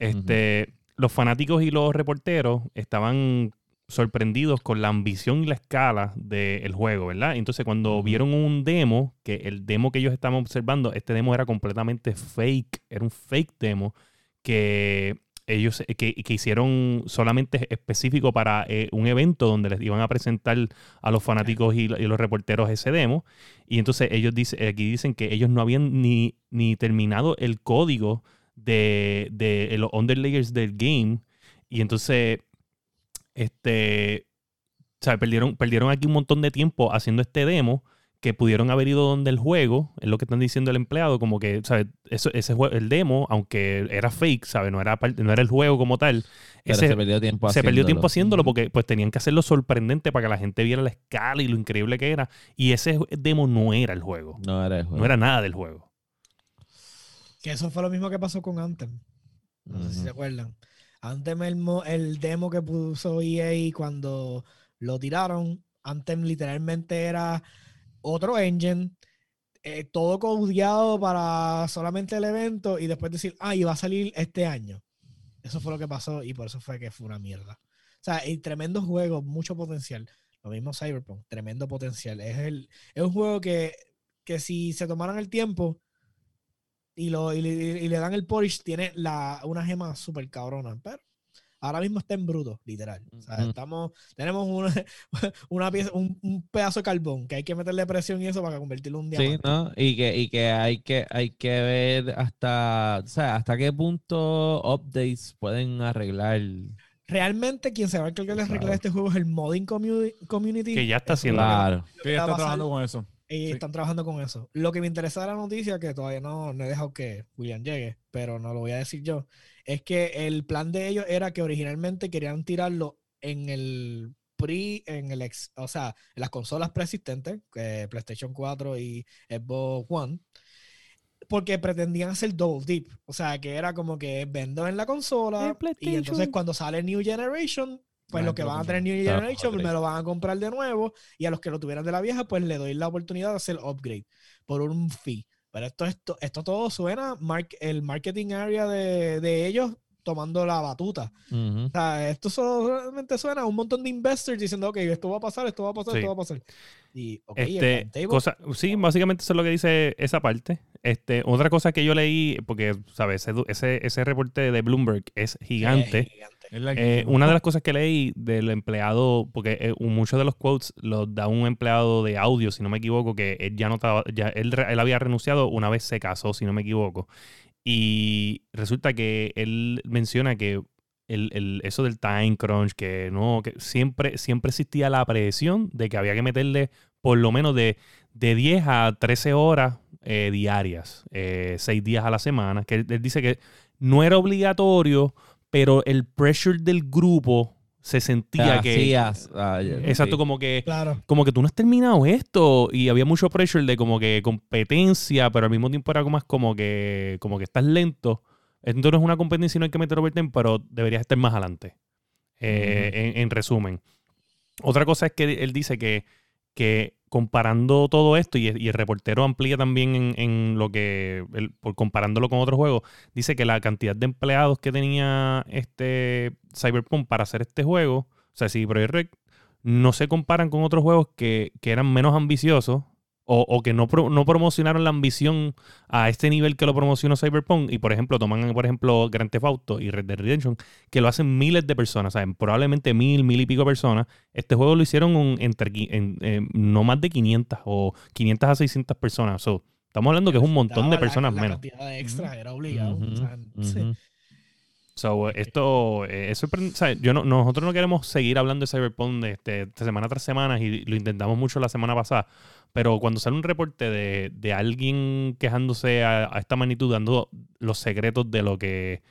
C: Este, los fanáticos y los reporteros estaban sorprendidos con la ambición y la escala del juego, ¿verdad? Entonces, cuando vieron un demo, que el demo que ellos estaban observando, este demo era completamente fake, era un fake demo que ellos que, que hicieron solamente específico para eh, un evento donde les iban a presentar a los fanáticos y, y los reporteros ese demo. Y entonces ellos dicen, aquí dicen que ellos no habían ni, ni terminado el código de, de los underlayers del game. Y entonces, este, o sea, perdieron, perdieron aquí un montón de tiempo haciendo este demo que pudieron haber ido donde el juego, es lo que están diciendo el empleado, como que, ¿sabes? Eso, ese juego, el demo, aunque era fake, ¿sabes? No era, no era el juego como tal.
B: Pero
C: ese-
B: se perdió tiempo
C: se perdió tiempo haciéndolo porque pues tenían que hacerlo sorprendente para que la gente viera la escala y lo increíble que era. Y ese demo no era el juego.
B: No era el juego.
C: No era nada del juego.
D: Que eso fue lo mismo que pasó con Anthem. No sé si se acuerdan. Anthem, el, mo- el demo que puso EA cuando lo tiraron, Anthem literalmente era otro engine, eh, todo codeado para solamente el evento y después decir, ah, y va a salir este año. Eso fue lo que pasó y por eso fue que fue una mierda. O sea, y tremendo juego, mucho potencial. Lo mismo Cyberpunk, tremendo potencial. Es, el, es un juego que, que si se tomaran el tiempo y, lo, y, le, y le dan el polish, tiene la, una gema súper cabrona. Pero ahora mismo está en bruto, literal. O sea,
B: Ujú.
D: estamos, tenemos una, una pieza, un, un pedazo de carbón que hay que meterle presión y eso para convertirlo en un
B: Sí,
D: diamante.
B: ¿no? Y que, y que hay que hay que ver hasta, o sea, hasta qué punto updates pueden arreglar.
D: Realmente quien se va a encargar de arreglar
B: Claro.
D: este juego es el modding commu- community.
C: Que ya está haciendo.
B: Claro.
E: Que ya está trabajando con eso.
D: Y
E: Sí.
D: están trabajando con eso. Lo que me interesa de la noticia, que todavía no, no he dejado que William llegue, pero no lo voy a decir yo, es que el plan de ellos era que originalmente querían tirarlo en el pre, en el ex, o sea, en las consolas preexistentes, que PlayStation 4 y Xbox One, porque pretendían hacer double dip, o sea, que era como que vendo en la consola y entonces cuando sale New Generation, pues
E: La
D: lo
E: gente
D: que van a tener New Generation me lo van a comprar de nuevo y a los que lo tuvieran de la vieja, pues le doy la oportunidad de hacer upgrade por un fee. Pero esto, esto, esto todo suena, mar- el marketing area de, de ellos tomando la batuta. O sea, esto solamente suena a un montón de investors diciendo, ok, esto va a pasar, esto va a pasar,
C: Sí.
D: esto va a pasar. Y, ok, el
C: Este, cosa, sí, básicamente eso es lo que dice esa parte. Este, otra cosa que yo leí, porque, ¿sabes? Ese, ese, ese reporte de Bloomberg es gigante.
D: es gigante.
C: Eh, una de las cosas que leí del empleado, porque eh, muchos de los quotes los da un empleado de audio, si no me equivoco, que él ya no estaba, ya él, él había renunciado una vez se casó, si no me equivoco. Y resulta que él menciona que el, el- eso del time crunch, que no, que siempre, siempre existía la presión de que había que meterle por lo menos de, de 10 a 13 horas eh, diarias, eh, 6 días a la semana, que él, él dice que no era obligatorio, pero el pressure del grupo se sentía que...
B: Ah, ya,
C: Exacto,
B: sí.
C: como que
D: Claro.
C: como que tú no has terminado esto y había mucho pressure de como que competencia, pero al mismo tiempo era más como que como que estás lento. Esto no es una competencia y no hay que meter overtime, pero deberías estar más adelante. Eh, en, en resumen. Otra cosa es que él dice que, que comparando todo esto, y, el reportero amplía también en, lo que, por comparándolo con otros juegos, dice que la cantidad de empleados que tenía este Cyberpunk para hacer este juego, o sea, si Projekt Red no se comparan con otros juegos que, que eran menos ambiciosos o, o que no, pro- no promocionaron la ambición a este nivel que lo promocionó Cyberpunk. Y por ejemplo, toman, por ejemplo, Grand Theft Auto y Red Dead Redemption, que lo hacen miles de personas, ¿saben? probablemente mil, mil y pico personas. Este juego lo hicieron un- entre, en, eh, no más de 500 o 500 a 600 personas. So, estamos hablando que es un montón de
D: Daba la-
C: personas
D: la
C: menos.
D: cantidad de extra era obligado.
G: Ujú,
D: o sea, sí.
C: So, esto eh, es o sea, yo no, nosotros no queremos seguir hablando de Cyberpunk de, este, de semana tras semana y lo intentamos mucho la semana pasada, pero cuando sale un reporte de, de alguien quejándose a, a esta magnitud, dando los secretos de lo que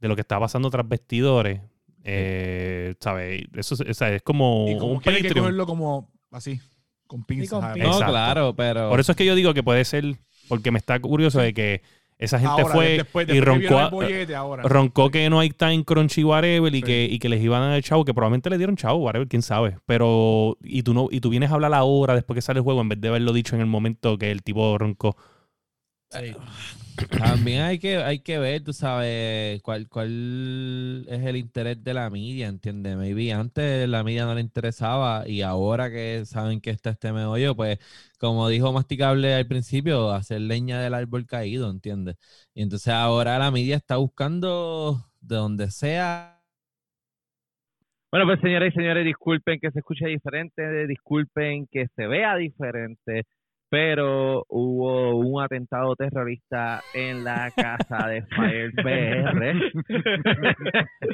C: de lo que está pasando tras vestidores, eh, ¿sabes? Eso es- o sea, es como,
E: Y como
C: un
E: que hay que
C: Patreon.
E: cogerlo como así, con pinzas.
G: No, claro, pero.
C: Por eso es que yo digo que puede ser, porque me está curioso de que esa gente
E: Ahora,
C: fue
E: después,
C: y
E: después que
C: roncó,
E: bollete, ahora.
C: roncó que no hay time crunchy whatever y,
E: Sí.
C: que, y que les iban a dar chavo, que probablemente le dieron chavo, whatever, quién sabe. Pero, y tú no, y tú vienes a hablar ahora después que sale el juego, en vez de haberlo dicho en el momento que el tipo roncó.
D: Sí.
G: También hay que, hay que ver, tú sabes, cuál, cuál es el interés de la media, ¿entiendes? Maybe antes la media no le interesaba y ahora que saben que está este meollo, pues, como dijo Masticable al principio, hacer leña del árbol caído, ¿entiendes? Y entonces ahora la media está buscando de donde sea.
B: Bueno, pues señoras y señores, disculpen que se escuche diferente, disculpen que se vea diferente, pero hubo un atentado terrorista en la casa de Fire PR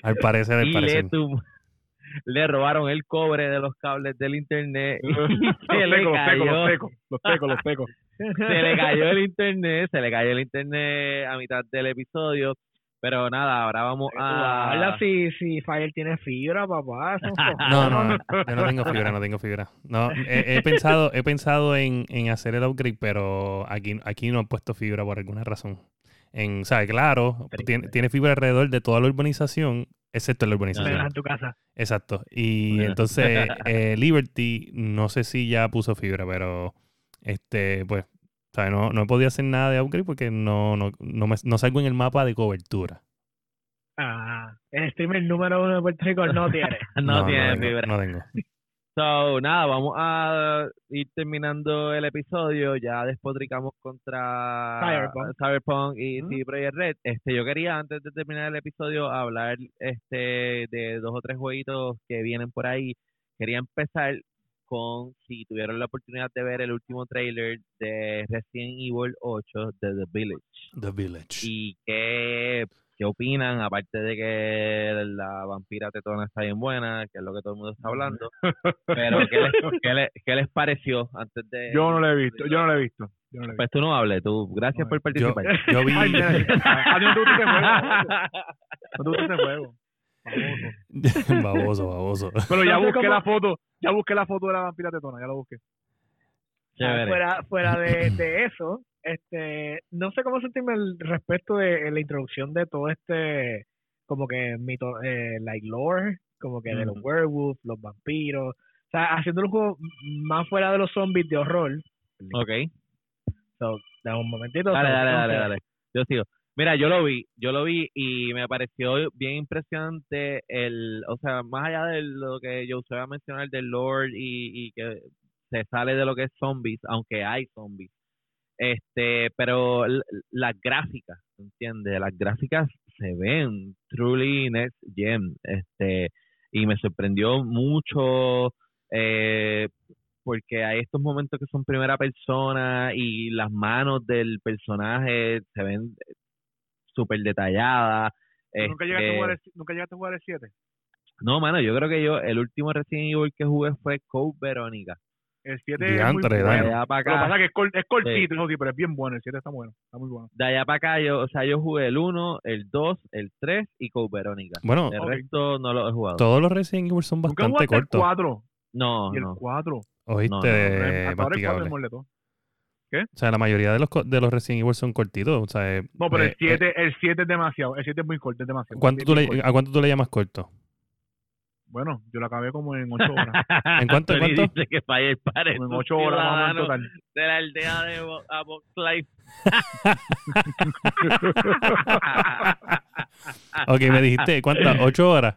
C: Al parecer, al
B: y le,
C: parecer.
B: tum- le robaron el cobre de los cables del internet
E: Los
B: se le
E: secos, los
B: cayó,
E: los secos.
B: se le cayó el internet, se le cayó el internet a mitad del episodio, pero nada, ahora vamos a...
D: Habla si, si Fire tiene fibra, papá.
C: No, no, no, yo no tengo fibra, no tengo fibra. No, he, he pensado, he pensado en, en hacer el upgrade, pero aquí, aquí no he puesto fibra por alguna razón. En, ¿sabes? Claro, tiene, tiene fibra alrededor de toda la urbanización, excepto la urbanización.
D: En tu casa.
C: Exacto. Y entonces eh, Liberty, no sé si ya puso fibra, pero este, pues, ¿sabes? No, no he podido hacer nada de upgrade porque no, no, no, me- no salgo en el mapa de cobertura.
D: Ah, el streamer número uno de Puerto Rico no tiene.
B: no, tiene
C: tengo,
B: fibra.
C: No tengo.
B: So, nada, vamos a ir terminando el episodio. Ya despotricamos contra
D: Cyberpunk.
B: Cyberpunk y. CD Projekt Red. Este, yo quería, antes de terminar el episodio, hablar este de dos o tres jueguitos que vienen por ahí. Quería empezar con si tuvieron la oportunidad de ver el último trailer de Resident Evil 8 de The Village.
C: The Village.
B: ¿Y qué, qué opinan? Aparte de que la vampira tetona está bien buena, que es lo que todo el mundo está hablando. Pero, ¿qué les, qué les, qué les pareció antes de...?
E: Yo no lo he visto, yo no lo he visto. Yo no.
B: Pues tú no hables, tú. Gracias por
C: Yo,
B: participar.
C: yo vi.
E: Ay, mira, a ese juego. No te. Famoso.
C: baboso, baboso.
E: Pero ya
D: No sé
E: busqué
D: cómo-
E: la foto, ya busqué la foto de la vampira tetona, ya la busqué.
B: Chévere.
D: fuera fuera de, de eso, este, no sé cómo sentirme al respecto de la introducción de todo este, como que mito, eh, like lore, como que de los werewolves, los vampiros, o sea, haciendo un juego más fuera de los zombies de horror.
B: Ok.
D: So, dame un momentito.
B: Dale, dale, dale, dale. Yo sigo. Mira, yo lo vi, yo lo vi y me pareció bien impresionante el, o sea, más allá de lo que yo usaba mencionar del Lord y, y que se sale de lo que es zombies, aunque hay zombies. Este, pero las gráficas, ¿entiendes? Las gráficas se ven truly next gen, este, y me sorprendió mucho eh, porque hay estos momentos que son primera persona y las manos del personaje se ven súper detalladas.
E: ¿Nunca, llegaste a
B: este,
E: jugar el, ¿Nunca llegaste a jugar el 7?
B: No, mano, yo creo que yo, el último Resident Evil que jugué fue Code Verónica.
E: El 7 es muy bueno.
B: De allá para
E: Lo que pasa
B: acá,
E: es que es, cor- es cortito, sí, pero es bien bueno. El 7 está bueno, está muy bueno.
B: de allá para acá, yo, o sea, yo jugué el 1, el 2, el 3 y Code Verónica.
C: Bueno,
B: El
E: Ok.
B: resto no lo he jugado.
C: todos los Resident Evil son
E: Nunca
C: bastante
E: jugaste el
C: cortos.
E: 4
B: No,
E: y el
B: no.
E: 4.
C: Oíste,
B: No, no,
E: Hasta
C: eh,
E: ahora el 4 es
C: masticable.
E: El todos.
C: O sea, la mayoría de los, co- de los Resident Evil son cortitos. O sea, eh,
E: No, pero
C: eh,
E: el 7 el 7 es demasiado. El 7 es muy corto, es demasiado.
C: ¿cuánto tú le,
E: corto.
C: ¿A cuánto tú le llamas corto?
E: Bueno, yo lo acabé como en ocho horas.
C: ¿En cuánto, en cuánto?
B: dice que Park es
E: como en
B: un
E: ocho horas más o menos total.
B: de la aldea de Box Life.
C: Ok, me dijiste, ¿cuántas? ¿Ocho horas?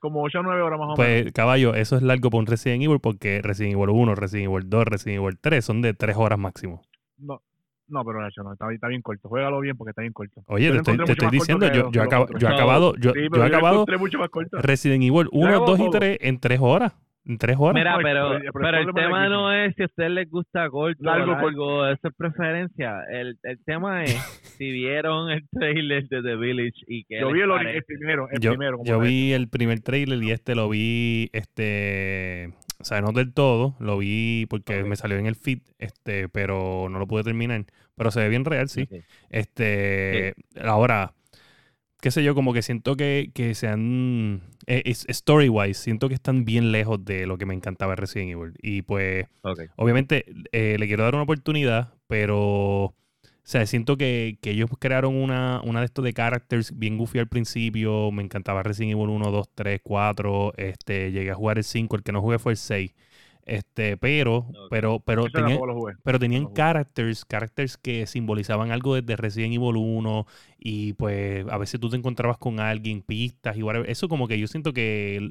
E: Como ocho o nueve horas más o menos.
C: Pues, caballo, eso es largo para un Resident Evil porque Resident Evil 1, Resident Evil 2, Resident Evil 3 son de tres horas máximo.
E: No, no, pero Nacho, no, está, está bien corto. Juégalo bien porque está bien corto.
C: Oye,
E: Yo
C: te estoy, te estoy diciendo, yo, yo, acabo- yo he acabado, yo,
E: Sí,
C: yo he acabado. Resident Evil 1,
E: acabo
C: 2 y
E: todo.
C: 3 en tres horas. Tres horas.
B: Mira,
E: No, el-
B: pero,
E: el-
B: pero el tema no es si a usted les gusta corto
E: Largo,
B: o largo, eso es preferencia. El, el tema es si vieron el trailer de The Village y que
E: Yo vi el, primero, el
C: yo
E: primero.
C: yo vi el primer trailer y este lo vi, este, o sea, no del todo, lo vi porque me salió en el feed, este, pero no lo pude terminar. Pero se ve bien real, sí. Este, ahora, qué sé yo, como que siento que, que sean, eh, es- story-wise, siento que están bien lejos de lo que me encantaba de Resident Evil. Y pues, obviamente, eh, le quiero dar una oportunidad, pero, o sea, siento que, que ellos crearon una, una de estos de characters bien goofy al principio. Me encantaba Resident Evil 1, 2, 3, 4. Este, llegué a jugar el 5, el que no jugué fue el 6. Este, pero, pero, pero pero tenían
E: Lo jugué.
C: characters, characters que simbolizaban algo desde Resident Evil 1 y pues a veces tú te encontrabas con alguien, pistas y whatever. Eso como que yo siento que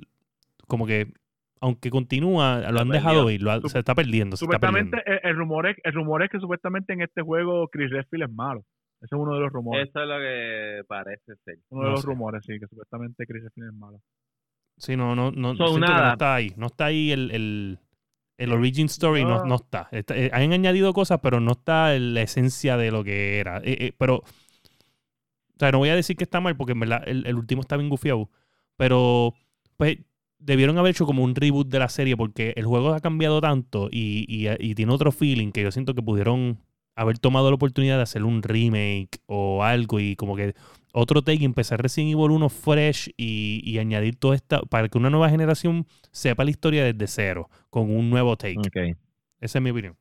C: como que aunque continúa, lo han
B: perdió.
C: dejado ir, lo ha-
E: Sup-
C: se está perdiendo, se está
E: Supuestamente,
C: perdiendo.
E: el, el rumor es, el rumor es que supuestamente en este juego Chris Redfield es malo. Ese es uno de los rumores.
B: Eso es lo que parece ser.
E: uno de los
C: sé.
E: rumores, sí, que supuestamente Chris Redfield es malo.
C: Sí, no, no, no,
B: So,
C: no está ahí, no está ahí el, el, el origin story, no,
E: No.
C: no está. Está- eh, Han añadido cosas, pero no está en la esencia de lo que era. Eh, eh, pero, o sea, no voy a decir que está mal, porque en verdad el, el último está bien gufiado. Pero, pues, debieron haber hecho como un reboot de la serie, porque el juego ha cambiado tanto y, y, y tiene otro feeling que yo siento que pudieron haber tomado la oportunidad de hacer un remake o algo y como que otro take y empezar Resident Evil 1 fresh y, y añadir todo esta para que una nueva generación sepa la historia desde cero con un nuevo take.
B: Ok.
C: Esa es mi opinión.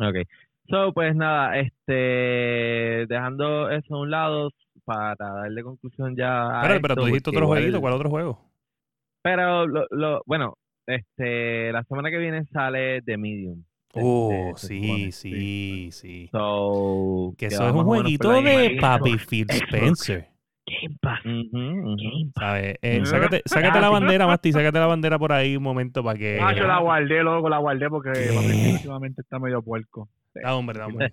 B: Ok. So, pues nada, este, dejando eso a un lado para darle conclusión ya. a
C: Pero, pero tú
B: esto,
C: dijiste otro jueguito, ¿cuál otro juego?
B: Pero, lo, lo, bueno, este, la semana que viene sale The Medium.
C: Oh,
B: Este, se
C: sí, sí, sí.
B: So,
C: Que eso es un jueguito de. Papi Phil. Spencer.
B: Game Pass. Ujú, ujú.
C: ¿sabes? Eh,
E: Ujú.
C: sácate, sácate la bandera, Masti, sácate la bandera por ahí un momento para que...
E: Ah, yo la guardé, loco, la guardé porque últimamente está medio puerco.
C: Da, hombre, da, hombre.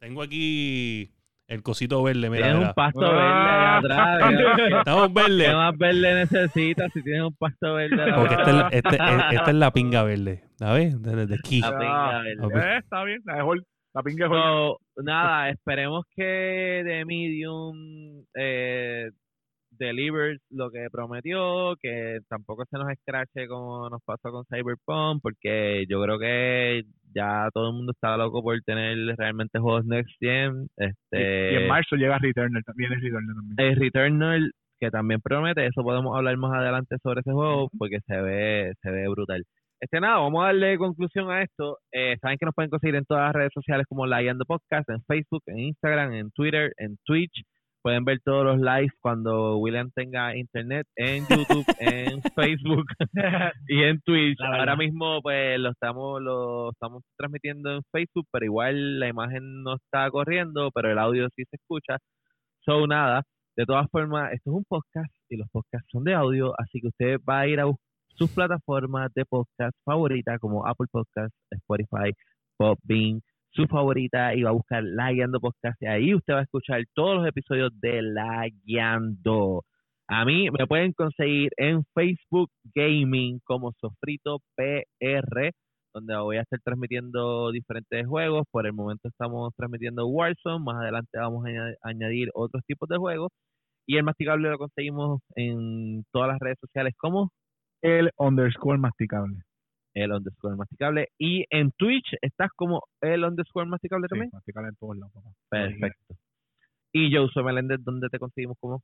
C: Tengo aquí el cosito verde, mira.
B: Tienes un pasto verde allá atrás. ¿qué-
C: Estamos verdes.
B: ¿Qué más verde necesitas si tienes un pasto verde?
C: Porque esta es, la- este- eh, esta es la pinga verde. ¿Sabes? Desde de aquí.
B: La pinga verde.
C: Ok.
E: Eh, está bien, la, el- la pinga es.
B: So, nada, esperemos que The Medium eh, delivers lo que prometió, que tampoco se nos escrache como nos pasó con Cyberpunk, porque yo creo que ya todo el mundo está loco por tener realmente juegos Next Gen. Este,
E: Y en marzo llega Returnal, también es Returnal también.
B: el Returnal, que también promete, eso podemos hablar más adelante sobre ese juego, porque se ve, se ve brutal. Este nada, vamos a darle conclusión a esto. Eh, Saben que nos pueden conseguir en todas las redes sociales como La Guiando Podcast, en Facebook, en Instagram, en Twitter, en Twitch. Pueden ver todos los lives cuando William tenga internet en YouTube, en Facebook y en Twitch. Ahora mismo pues lo estamos lo estamos transmitiendo en Facebook, pero igual la imagen no está corriendo, pero el audio sí se escucha. So nada, de todas formas, esto es un podcast y los podcasts son de audio, así que usted va a ir a sus plataformas de podcast favoritas como Apple Podcasts, Spotify, Podbean, su favorita y va a buscar La Guiando Podcast ahí usted va a escuchar todos los episodios de La Guiando. A mí me pueden conseguir en Facebook Gaming como Sofrito PR, donde voy a estar transmitiendo diferentes juegos. Por el momento estamos transmitiendo Warzone, más adelante vamos a aña- añadir otros tipos de juegos. Y el masticable lo conseguimos en todas las redes sociales como
E: El underscore masticable.
B: El underscore masticable. Y en Twitch estás como el underscore masticable
E: Sí,
B: también.
E: masticable en todos lados, papá.
B: Perfecto. Y Josué Meléndez, ¿dónde te conseguimos como?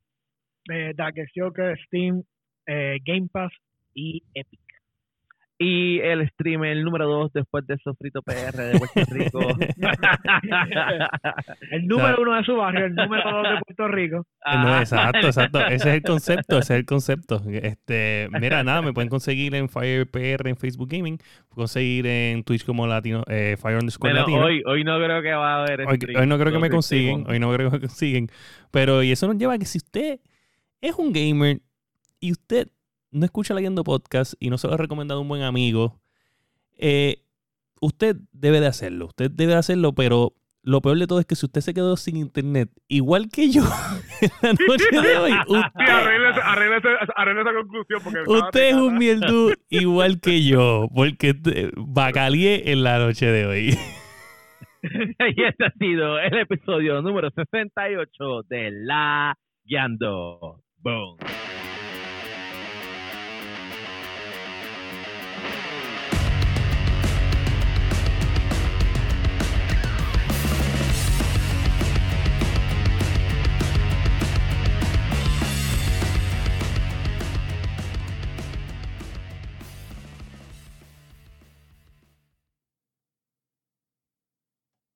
D: eh, Darkest Joker, Steam, eh, Game Pass y Epic.
B: Y el streamer número 2 después de Sofrito PR de Puerto Rico.
D: El número uno de su barrio, el número dos de Puerto Rico.
C: No, exacto, exacto. Ese es el concepto, ese es el concepto. Este, mira, nada, me pueden conseguir en FirePR en Facebook Gaming, conseguir en Twitch como Latino, eh, Fire underscore
B: Pero
C: Latino.
B: hoy, hoy no creo que va a haber
C: Hoy,
B: stream.
C: hoy no creo que me consiguen, hoy no creo que me consiguen. Pero y eso nos lleva a que si usted es un gamer y usted no escucha leyendo podcast y no se lo ha recomendado a un buen amigo, eh, usted debe de hacerlo. Usted debe de hacerlo, pero lo peor de todo es que si usted se quedó sin internet, igual que yo, en la noche de hoy,
E: Sí,
C: usted,
E: arregle, esa- arregle esa- arregle esa conclusión porque
C: usted es un mierdú igual que yo, porque bacalié en la noche de hoy.
B: y este ha sido el episodio número 68 de La Guiando. Boom.